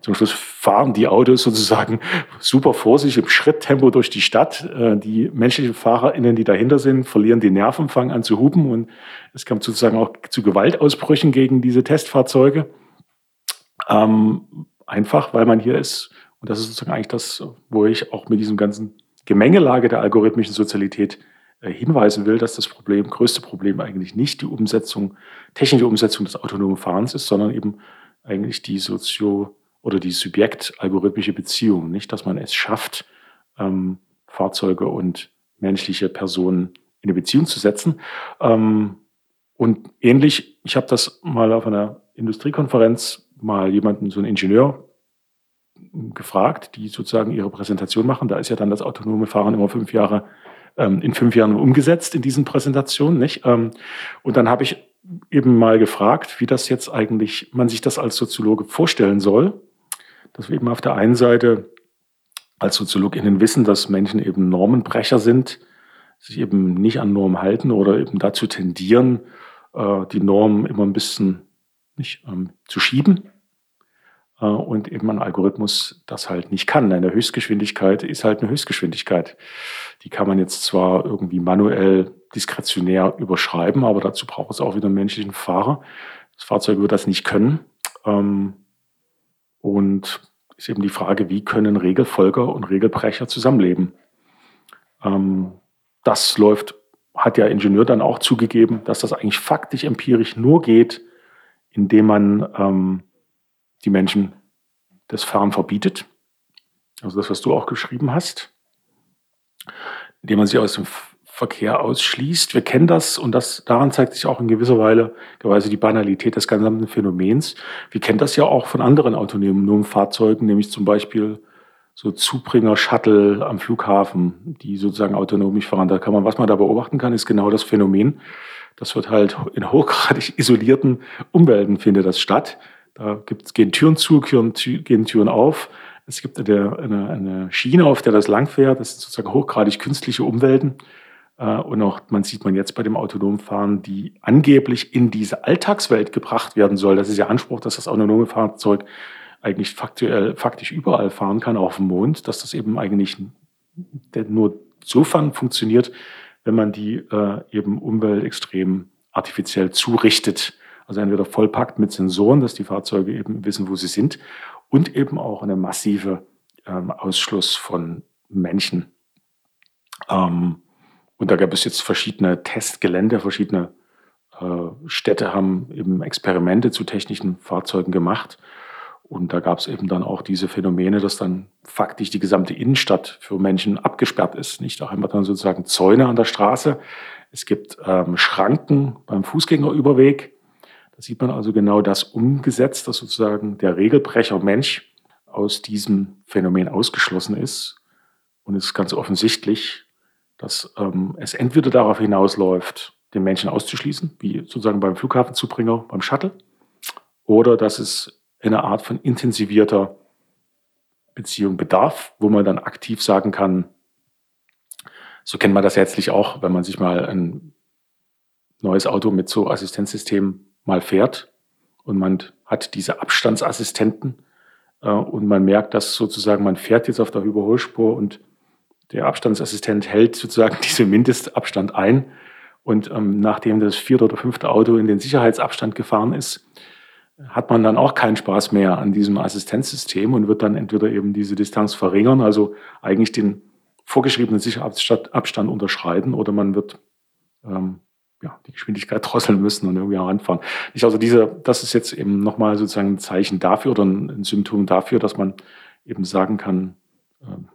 zum Schluss fahren die Autos sozusagen super vorsichtig im Schritttempo durch die Stadt. Äh, die menschlichen FahrerInnen, die dahinter sind, verlieren den Nerven, fangen an zu hupen und es kommt sozusagen auch zu Gewaltausbrüchen gegen diese Testfahrzeuge. Ähm, einfach, weil man hier ist, und das ist sozusagen eigentlich das, wo ich auch mit diesem ganzen Gemengelage der algorithmischen Sozialität hinweisen will, dass das Problem, größte Problem eigentlich nicht die Umsetzung, technische Umsetzung des autonomen Fahrens ist, sondern eben eigentlich die Sozio- oder die Subjekt-algorithmische Beziehung, nicht, dass man es schafft, ähm, Fahrzeuge und menschliche Personen in eine Beziehung zu setzen. Ähm, und ähnlich, ich habe das mal auf einer Industriekonferenz mal jemanden, so einen Ingenieur, gefragt, die sozusagen ihre Präsentation machen. Da ist ja dann das autonome Fahren immer fünf Jahre ähm, in fünf Jahren umgesetzt in diesen Präsentationen. Nicht? Ähm, und dann habe ich eben mal gefragt, wie das jetzt eigentlich, man sich das als Soziologe vorstellen soll. Dass wir eben auf der einen Seite als SoziologInnen wissen, dass Menschen eben Normenbrecher sind, sich eben nicht an Normen halten oder eben dazu tendieren, äh, die Normen immer ein bisschen nicht, ähm, zu schieben und eben ein Algorithmus das halt nicht kann. Eine Höchstgeschwindigkeit ist halt eine Höchstgeschwindigkeit. Die kann man jetzt zwar irgendwie manuell diskretionär überschreiben, aber dazu braucht es auch wieder einen menschlichen Fahrer. Das Fahrzeug wird das nicht können. Ähm, und ist eben die Frage, wie können Regelfolger und Regelbrecher zusammenleben? Ähm, das läuft, hat ja Ingenieur dann auch zugegeben, dass das eigentlich faktisch empirisch nur geht, indem man ähm, die Menschen das Fahren verbietet. Also das, was du auch geschrieben hast. Indem man sie aus dem Verkehr ausschließt. Wir kennen das und das, daran zeigt sich auch in gewisser Weise die Banalität des gesamten Phänomens. Wir kennen das ja auch von anderen autonomen Fahrzeugen, nämlich zum Beispiel so Zubringer Shuttle am Flughafen, die sozusagen autonom fahren. Da kann man, was man da beobachten kann, ist genau das Phänomen. Das wird halt in hochgradig isolierten Umwelten findet das statt. Da gibt's, gehen Türen zu, gehen, gehen Türen auf. Es gibt eine, eine, eine Schiene, auf der das langfährt. Das sind sozusagen hochgradig künstliche Umwelten. Äh, und auch man sieht man jetzt bei dem autonomen Fahren, die angeblich in diese Alltagswelt gebracht werden soll. Das ist ja Anspruch, dass das autonome Fahrzeug eigentlich faktuell, faktisch überall fahren kann, auch auf dem Mond, dass das eben eigentlich nur sofern funktioniert, wenn man die äh, eben Umwelt extrem artifiziell zurichtet. Also entweder vollpackt mit Sensoren, dass die Fahrzeuge eben wissen, wo sie sind, und eben auch eine massive ähm, Ausschluss von Menschen. Ähm, und da gab es jetzt verschiedene Testgelände, verschiedene äh, Städte haben eben Experimente zu technischen Fahrzeugen gemacht. Und da gab es eben dann auch diese Phänomene, dass dann faktisch die gesamte Innenstadt für Menschen abgesperrt ist. Nicht auch immer dann sozusagen Zäune an der Straße. Es gibt ähm, Schranken beim Fußgängerüberweg. Sieht man also genau das umgesetzt, dass sozusagen der Regelbrecher Mensch aus diesem Phänomen ausgeschlossen ist. Und es ist ganz offensichtlich, dass ähm, es entweder darauf hinausläuft, den Menschen auszuschließen, wie sozusagen beim Flughafenzubringer, beim Shuttle, oder dass es eine Art von intensivierter Beziehung bedarf, wo man dann aktiv sagen kann, so kennt man das letztlich auch, wenn man sich mal ein neues Auto mit so Assistenzsystem mal fährt und man hat diese Abstandsassistenten äh, und man merkt, dass sozusagen man fährt jetzt auf der Überholspur und der Abstandsassistent hält sozusagen diesen Mindestabstand ein. Und ähm, nachdem das vierte oder fünfte Auto in den Sicherheitsabstand gefahren ist, hat man dann auch keinen Spaß mehr an diesem Assistenzsystem und wird dann entweder eben diese Distanz verringern, also eigentlich den vorgeschriebenen Sicherheitsabstand unterschreiten, oder man wird ähm, ja, die Geschwindigkeit drosseln müssen und irgendwie heranfahren. Nicht also diese, das ist jetzt eben nochmal sozusagen ein Zeichen dafür oder ein Symptom dafür, dass man eben sagen kann, ähm,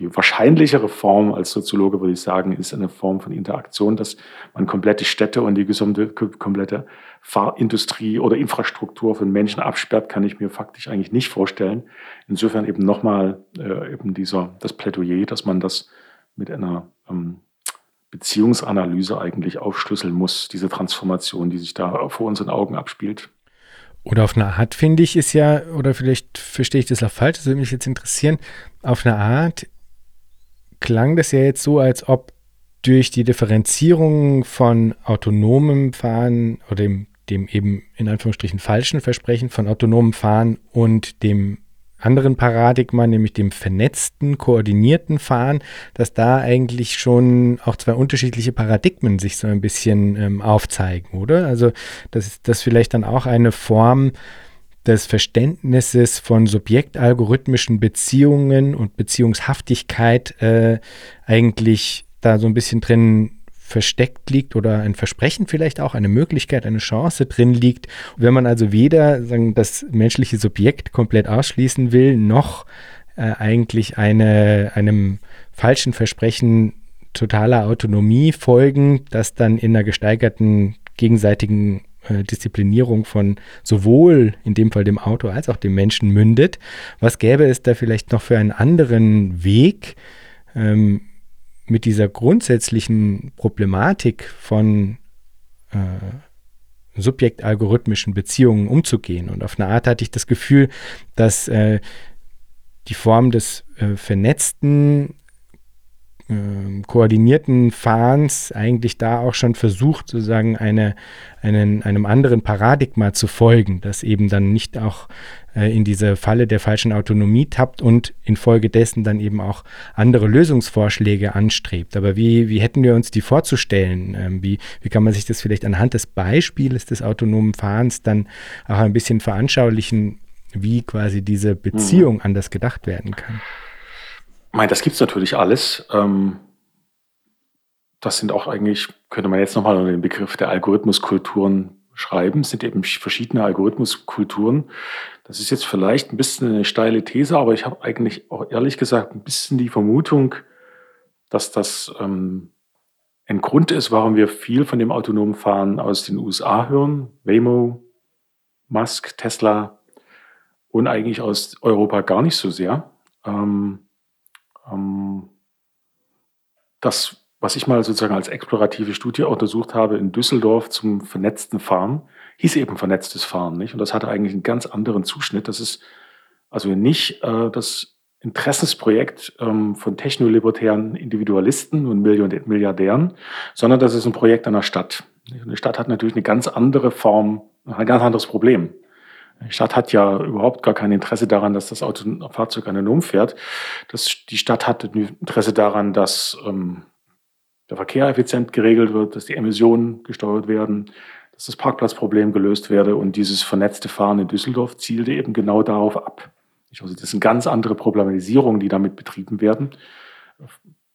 die wahrscheinlichere Form als Soziologe, würde ich sagen, ist eine Form von Interaktion, dass man komplette Städte und die gesamte, komplette Fahrindustrie oder Infrastruktur von Menschen absperrt, kann ich mir faktisch eigentlich nicht vorstellen. Insofern eben nochmal äh, eben dieser, das Plädoyer, dass man das mit einer ähm, Beziehungsanalyse eigentlich aufschlüsseln muss, diese Transformation, die sich da vor unseren Augen abspielt. Oder auf eine Art, finde ich, ist ja, oder vielleicht verstehe ich das auch falsch, das würde mich jetzt interessieren, auf eine Art klang das ja jetzt so, als ob durch die Differenzierung von autonomem Fahren oder dem, dem eben in Anführungsstrichen falschen Versprechen von autonomem Fahren und dem anderen Paradigma, nämlich dem vernetzten, koordinierten Fahren, dass da eigentlich schon auch zwei unterschiedliche Paradigmen sich so ein bisschen ähm, aufzeigen, oder? Also, dass das vielleicht dann auch eine Form des Verständnisses von subjektalgorithmischen Beziehungen und Beziehungshaftigkeit äh, eigentlich da so ein bisschen drin versteckt liegt oder ein Versprechen vielleicht auch, eine Möglichkeit, eine Chance drin liegt. wenn man also weder sagen, das menschliche Subjekt komplett ausschließen will, noch äh, eigentlich eine, einem falschen Versprechen totaler Autonomie folgen, das dann in einer gesteigerten gegenseitigen äh, Disziplinierung von sowohl in dem Fall dem Auto als auch dem Menschen mündet. Was gäbe es da vielleicht noch für einen anderen Weg, ähm, mit dieser grundsätzlichen Problematik von äh, subjektalgorithmischen Beziehungen umzugehen? Und auf eine Art hatte ich das Gefühl, dass äh, die Form des äh, vernetzten äh, koordinierten Fahrens eigentlich da auch schon versucht, sozusagen eine, einen, einem anderen Paradigma zu folgen, das eben dann nicht auch äh, in diese Falle der falschen Autonomie tappt und infolgedessen dann eben auch andere Lösungsvorschläge anstrebt. Aber wie, wie hätten wir uns die vorzustellen? Ähm, wie, wie kann man sich das vielleicht anhand des Beispiels des autonomen Fahrens dann auch ein bisschen veranschaulichen, wie quasi diese Beziehung hm. anders gedacht werden kann? Ich meine, das gibt es natürlich alles. Ähm, das sind auch eigentlich, könnte man jetzt nochmal unter den Begriff der Algorithmuskulturen schreiben, sind eben verschiedene Algorithmuskulturen. Das ist jetzt vielleicht ein bisschen eine steile These, aber ich habe eigentlich auch ehrlich gesagt ein bisschen die Vermutung, dass das ähm, ein Grund ist, warum wir viel von dem autonomen Fahren aus den USA hören. Waymo, Musk, Tesla und eigentlich aus Europa gar nicht so sehr. Ähm, das, was ich mal sozusagen als explorative Studie untersucht habe in Düsseldorf zum vernetzten Fahren, hieß eben vernetztes Fahren, nicht? Und das hatte eigentlich einen ganz anderen Zuschnitt. Das ist also nicht äh, das Interessensprojekt ähm, von technolibertären Individualisten und Milliardären, sondern das ist ein Projekt einer Stadt. Eine Stadt hat natürlich eine ganz andere Form, ein ganz anderes Problem. Die Stadt hat ja überhaupt gar kein Interesse daran, dass das Auto, Fahrzeug anonym fährt. Das, die Stadt hat Interesse daran, dass ähm, der Verkehr effizient geregelt wird, dass die Emissionen gesteuert werden, dass das Parkplatzproblem gelöst werde. Und dieses vernetzte Fahren in Düsseldorf zielte eben genau darauf ab. Also das sind ganz andere Problematisierungen, die damit betrieben werden.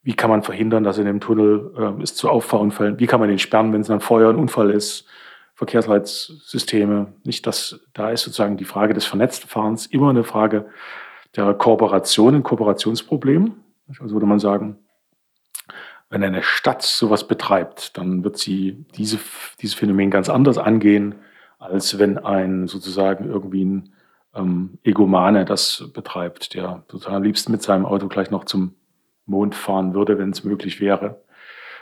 Wie kann man verhindern, dass in dem Tunnel äh, es zu Auffahrunfällen, wie kann man den sperren, wenn es ein Feuer, ein Unfall ist, Verkehrsleitsysteme. Nicht, dass da ist sozusagen die Frage des vernetzten Fahrens immer eine Frage der Kooperation, ein Kooperationsproblem. Also würde man sagen, wenn eine Stadt sowas betreibt, dann wird sie diese, dieses Phänomen ganz anders angehen, als wenn ein sozusagen irgendwie ein ähm, Egomane das betreibt, der total am liebsten mit seinem Auto gleich noch zum Mond fahren würde, wenn es möglich wäre.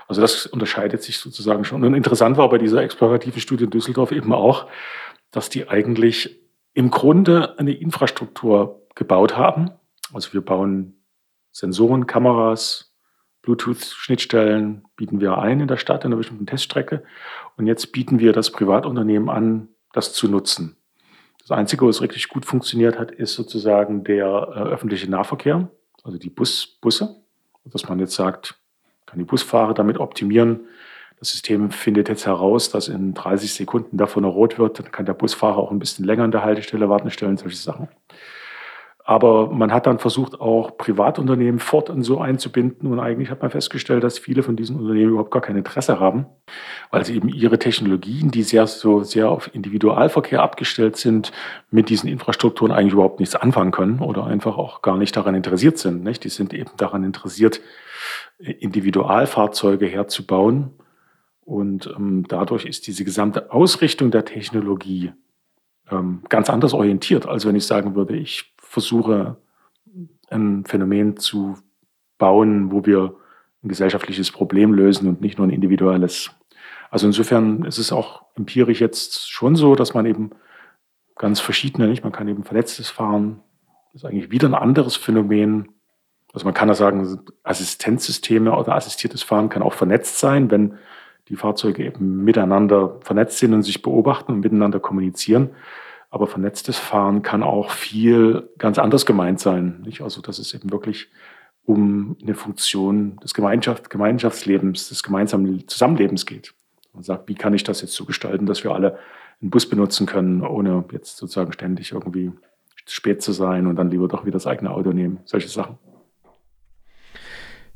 Also das unterscheidet sich sozusagen schon. Und interessant war bei dieser explorativen Studie in Düsseldorf eben auch, dass die eigentlich im Grunde eine Infrastruktur gebaut haben. Also wir bauen Sensoren, Kameras, Bluetooth-Schnittstellen bieten wir ein in der Stadt in einer bestimmten Teststrecke. Und jetzt bieten wir das Privatunternehmen an, das zu nutzen. Das Einzige, was richtig gut funktioniert hat, ist sozusagen der äh, öffentliche Nahverkehr, also die Bus, Busse. Dass man jetzt sagt, kann die Busfahrer damit optimieren. Das System findet jetzt heraus, dass in 30 Sekunden davon rot wird. Dann kann der Busfahrer auch ein bisschen länger an der Haltestelle warten, stellen, solche Sachen. Aber man hat dann versucht, auch Privatunternehmen fortan so einzubinden. Und eigentlich hat man festgestellt, dass viele von diesen Unternehmen überhaupt gar kein Interesse haben, weil sie eben ihre Technologien, die sehr, so sehr auf Individualverkehr abgestellt sind, mit diesen Infrastrukturen eigentlich überhaupt nichts anfangen können oder einfach auch gar nicht daran interessiert sind. Nicht? Die sind eben daran interessiert, Individualfahrzeuge herzubauen. Und ähm, dadurch ist diese gesamte Ausrichtung der Technologie ähm, ganz anders orientiert, als wenn ich sagen würde, ich versuche ein Phänomen zu bauen, wo wir ein gesellschaftliches Problem lösen und nicht nur ein individuelles. Also insofern ist es auch empirisch jetzt schon so, dass man eben ganz verschiedene, nicht? Man kann eben verletztes fahren. Das ist eigentlich wieder ein anderes Phänomen. Also man kann ja sagen, Assistenzsysteme oder assistiertes Fahren kann auch vernetzt sein, wenn die Fahrzeuge eben miteinander vernetzt sind und sich beobachten und miteinander kommunizieren. Aber vernetztes Fahren kann auch viel ganz anders gemeint sein. Nicht? Also dass es eben wirklich um eine Funktion des Gemeinschaft, Gemeinschaftslebens, des gemeinsamen Zusammenlebens geht. Man sagt, wie kann ich das jetzt so gestalten, dass wir alle einen Bus benutzen können, ohne jetzt sozusagen ständig irgendwie spät zu sein und dann lieber doch wieder das eigene Auto nehmen. Solche Sachen.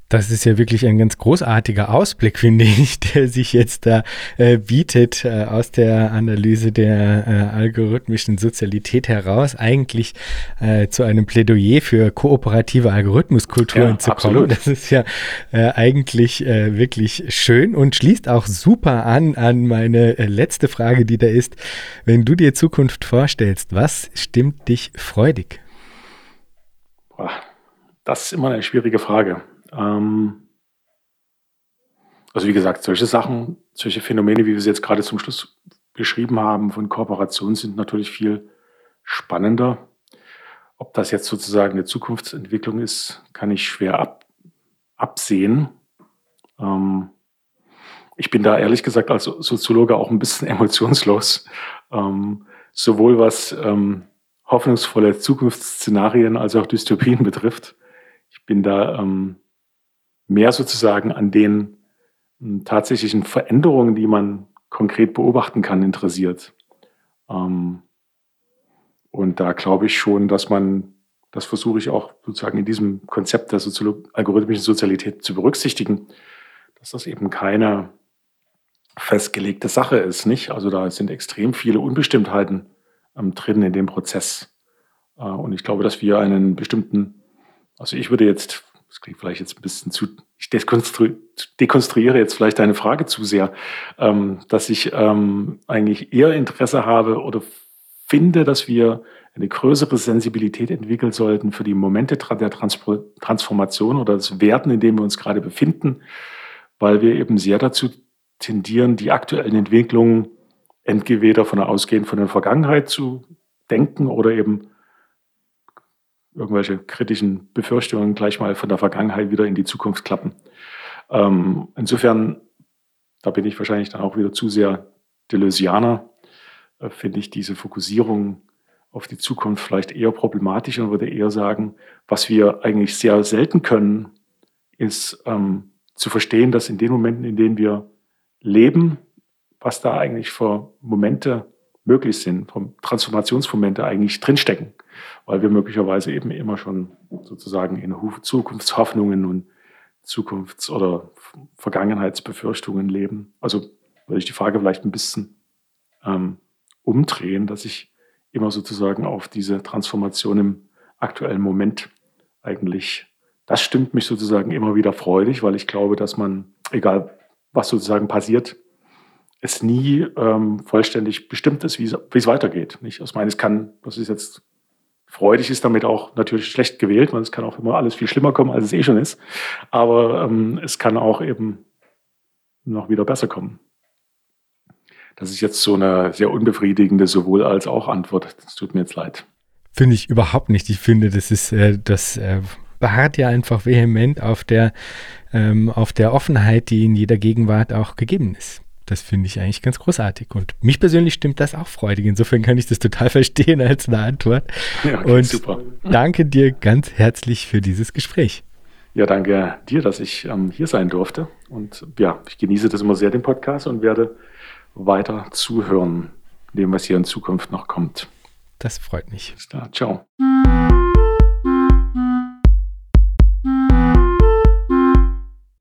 Das ist ja wirklich ein ganz großartiger Ausblick, finde ich, der sich jetzt da äh, bietet äh, aus der Analyse der äh, algorithmischen Sozialität heraus, eigentlich äh, zu einem Plädoyer für kooperative Algorithmuskulturen ja, zu kommen. Das ist ja äh, eigentlich äh, wirklich schön und schließt auch super an an meine letzte Frage, die da ist. Wenn du dir Zukunft vorstellst, was stimmt dich freudig? Das ist immer eine schwierige Frage. Ähm, also wie gesagt, solche Sachen, solche Phänomene, wie wir sie jetzt gerade zum Schluss beschrieben haben, von Kooperation sind natürlich viel spannender. Ob das jetzt sozusagen eine Zukunftsentwicklung ist, kann ich schwer absehen. Ähm, ich bin da ehrlich gesagt als Soziologe auch ein bisschen emotionslos, ähm, sowohl was ähm, hoffnungsvolle Zukunftsszenarien als auch Dystopien betrifft. Ich bin da ähm, mehr sozusagen an den ähm, tatsächlichen Veränderungen, die man konkret beobachten kann, interessiert. Ähm, und da glaube ich schon, dass man, das versuche ich auch sozusagen in diesem Konzept der Soziolo algorithmischen Sozialität zu berücksichtigen, dass das eben keine festgelegte Sache ist, nicht? Also da sind extrem viele Unbestimmtheiten ähm, drin in dem Prozess. Äh, und ich glaube, dass wir einen bestimmten, also ich würde jetzt, das klingt vielleicht jetzt ein bisschen zu, ich dekonstru dekonstruiere jetzt vielleicht deine Frage zu sehr, ähm, dass ich ähm, eigentlich eher Interesse habe oder finde, dass wir eine größere Sensibilität entwickeln sollten für die Momente der Transformation oder das Werden, in dem wir uns gerade befinden, weil wir eben sehr dazu tendieren, die aktuellen Entwicklungen entweder von ausgehend von der Vergangenheit zu denken oder eben irgendwelche kritischen Befürchtungen gleich mal von der Vergangenheit wieder in die Zukunft klappen. Ähm, insofern, da bin ich wahrscheinlich dann auch wieder zu sehr Deleuzianer, äh, finde ich diese Fokussierung auf die Zukunft vielleicht eher problematisch und würde eher sagen, was wir eigentlich sehr selten können, ist ähm, zu verstehen, dass in den Momenten, in denen wir leben, was da eigentlich für Momente möglich sind, Transformationsmomente eigentlich drinstecken, weil wir möglicherweise eben immer schon sozusagen in Zukunftshoffnungen und Zukunfts- oder Vergangenheitsbefürchtungen leben. Also würde ich die Frage vielleicht ein bisschen ähm, umdrehen, dass ich immer sozusagen auf diese Transformation im aktuellen Moment eigentlich, das stimmt mich sozusagen immer wieder freudig, weil ich glaube, dass man, egal was sozusagen passiert, es nie ähm, vollständig bestimmt ist, wie es weitergeht. Nicht? Also ich meine, es kann, das ist jetzt freudig, ist damit auch natürlich schlecht gewählt, weil es kann auch immer alles viel schlimmer kommen, als es eh schon ist. Aber ähm, es kann auch eben noch wieder besser kommen. Das ist jetzt so eine sehr unbefriedigende sowohl als auch Antwort. Das tut mir jetzt leid. Finde ich überhaupt nicht. Ich finde, das ist äh, das äh, beharrt ja einfach vehement auf der, ähm, auf der Offenheit, die in jeder Gegenwart auch gegeben ist. Das finde ich eigentlich ganz großartig. Und mich persönlich stimmt das auch freudig. Insofern kann ich das total verstehen als eine Antwort. Ja, okay, Und super. danke dir ganz herzlich für dieses Gespräch. Ja, danke dir, dass ich ähm, hier sein durfte. Und ja, ich genieße das immer sehr, den Podcast, und werde weiter zuhören, dem, was hier in Zukunft noch kommt. Das freut mich. Bis da. Ciao.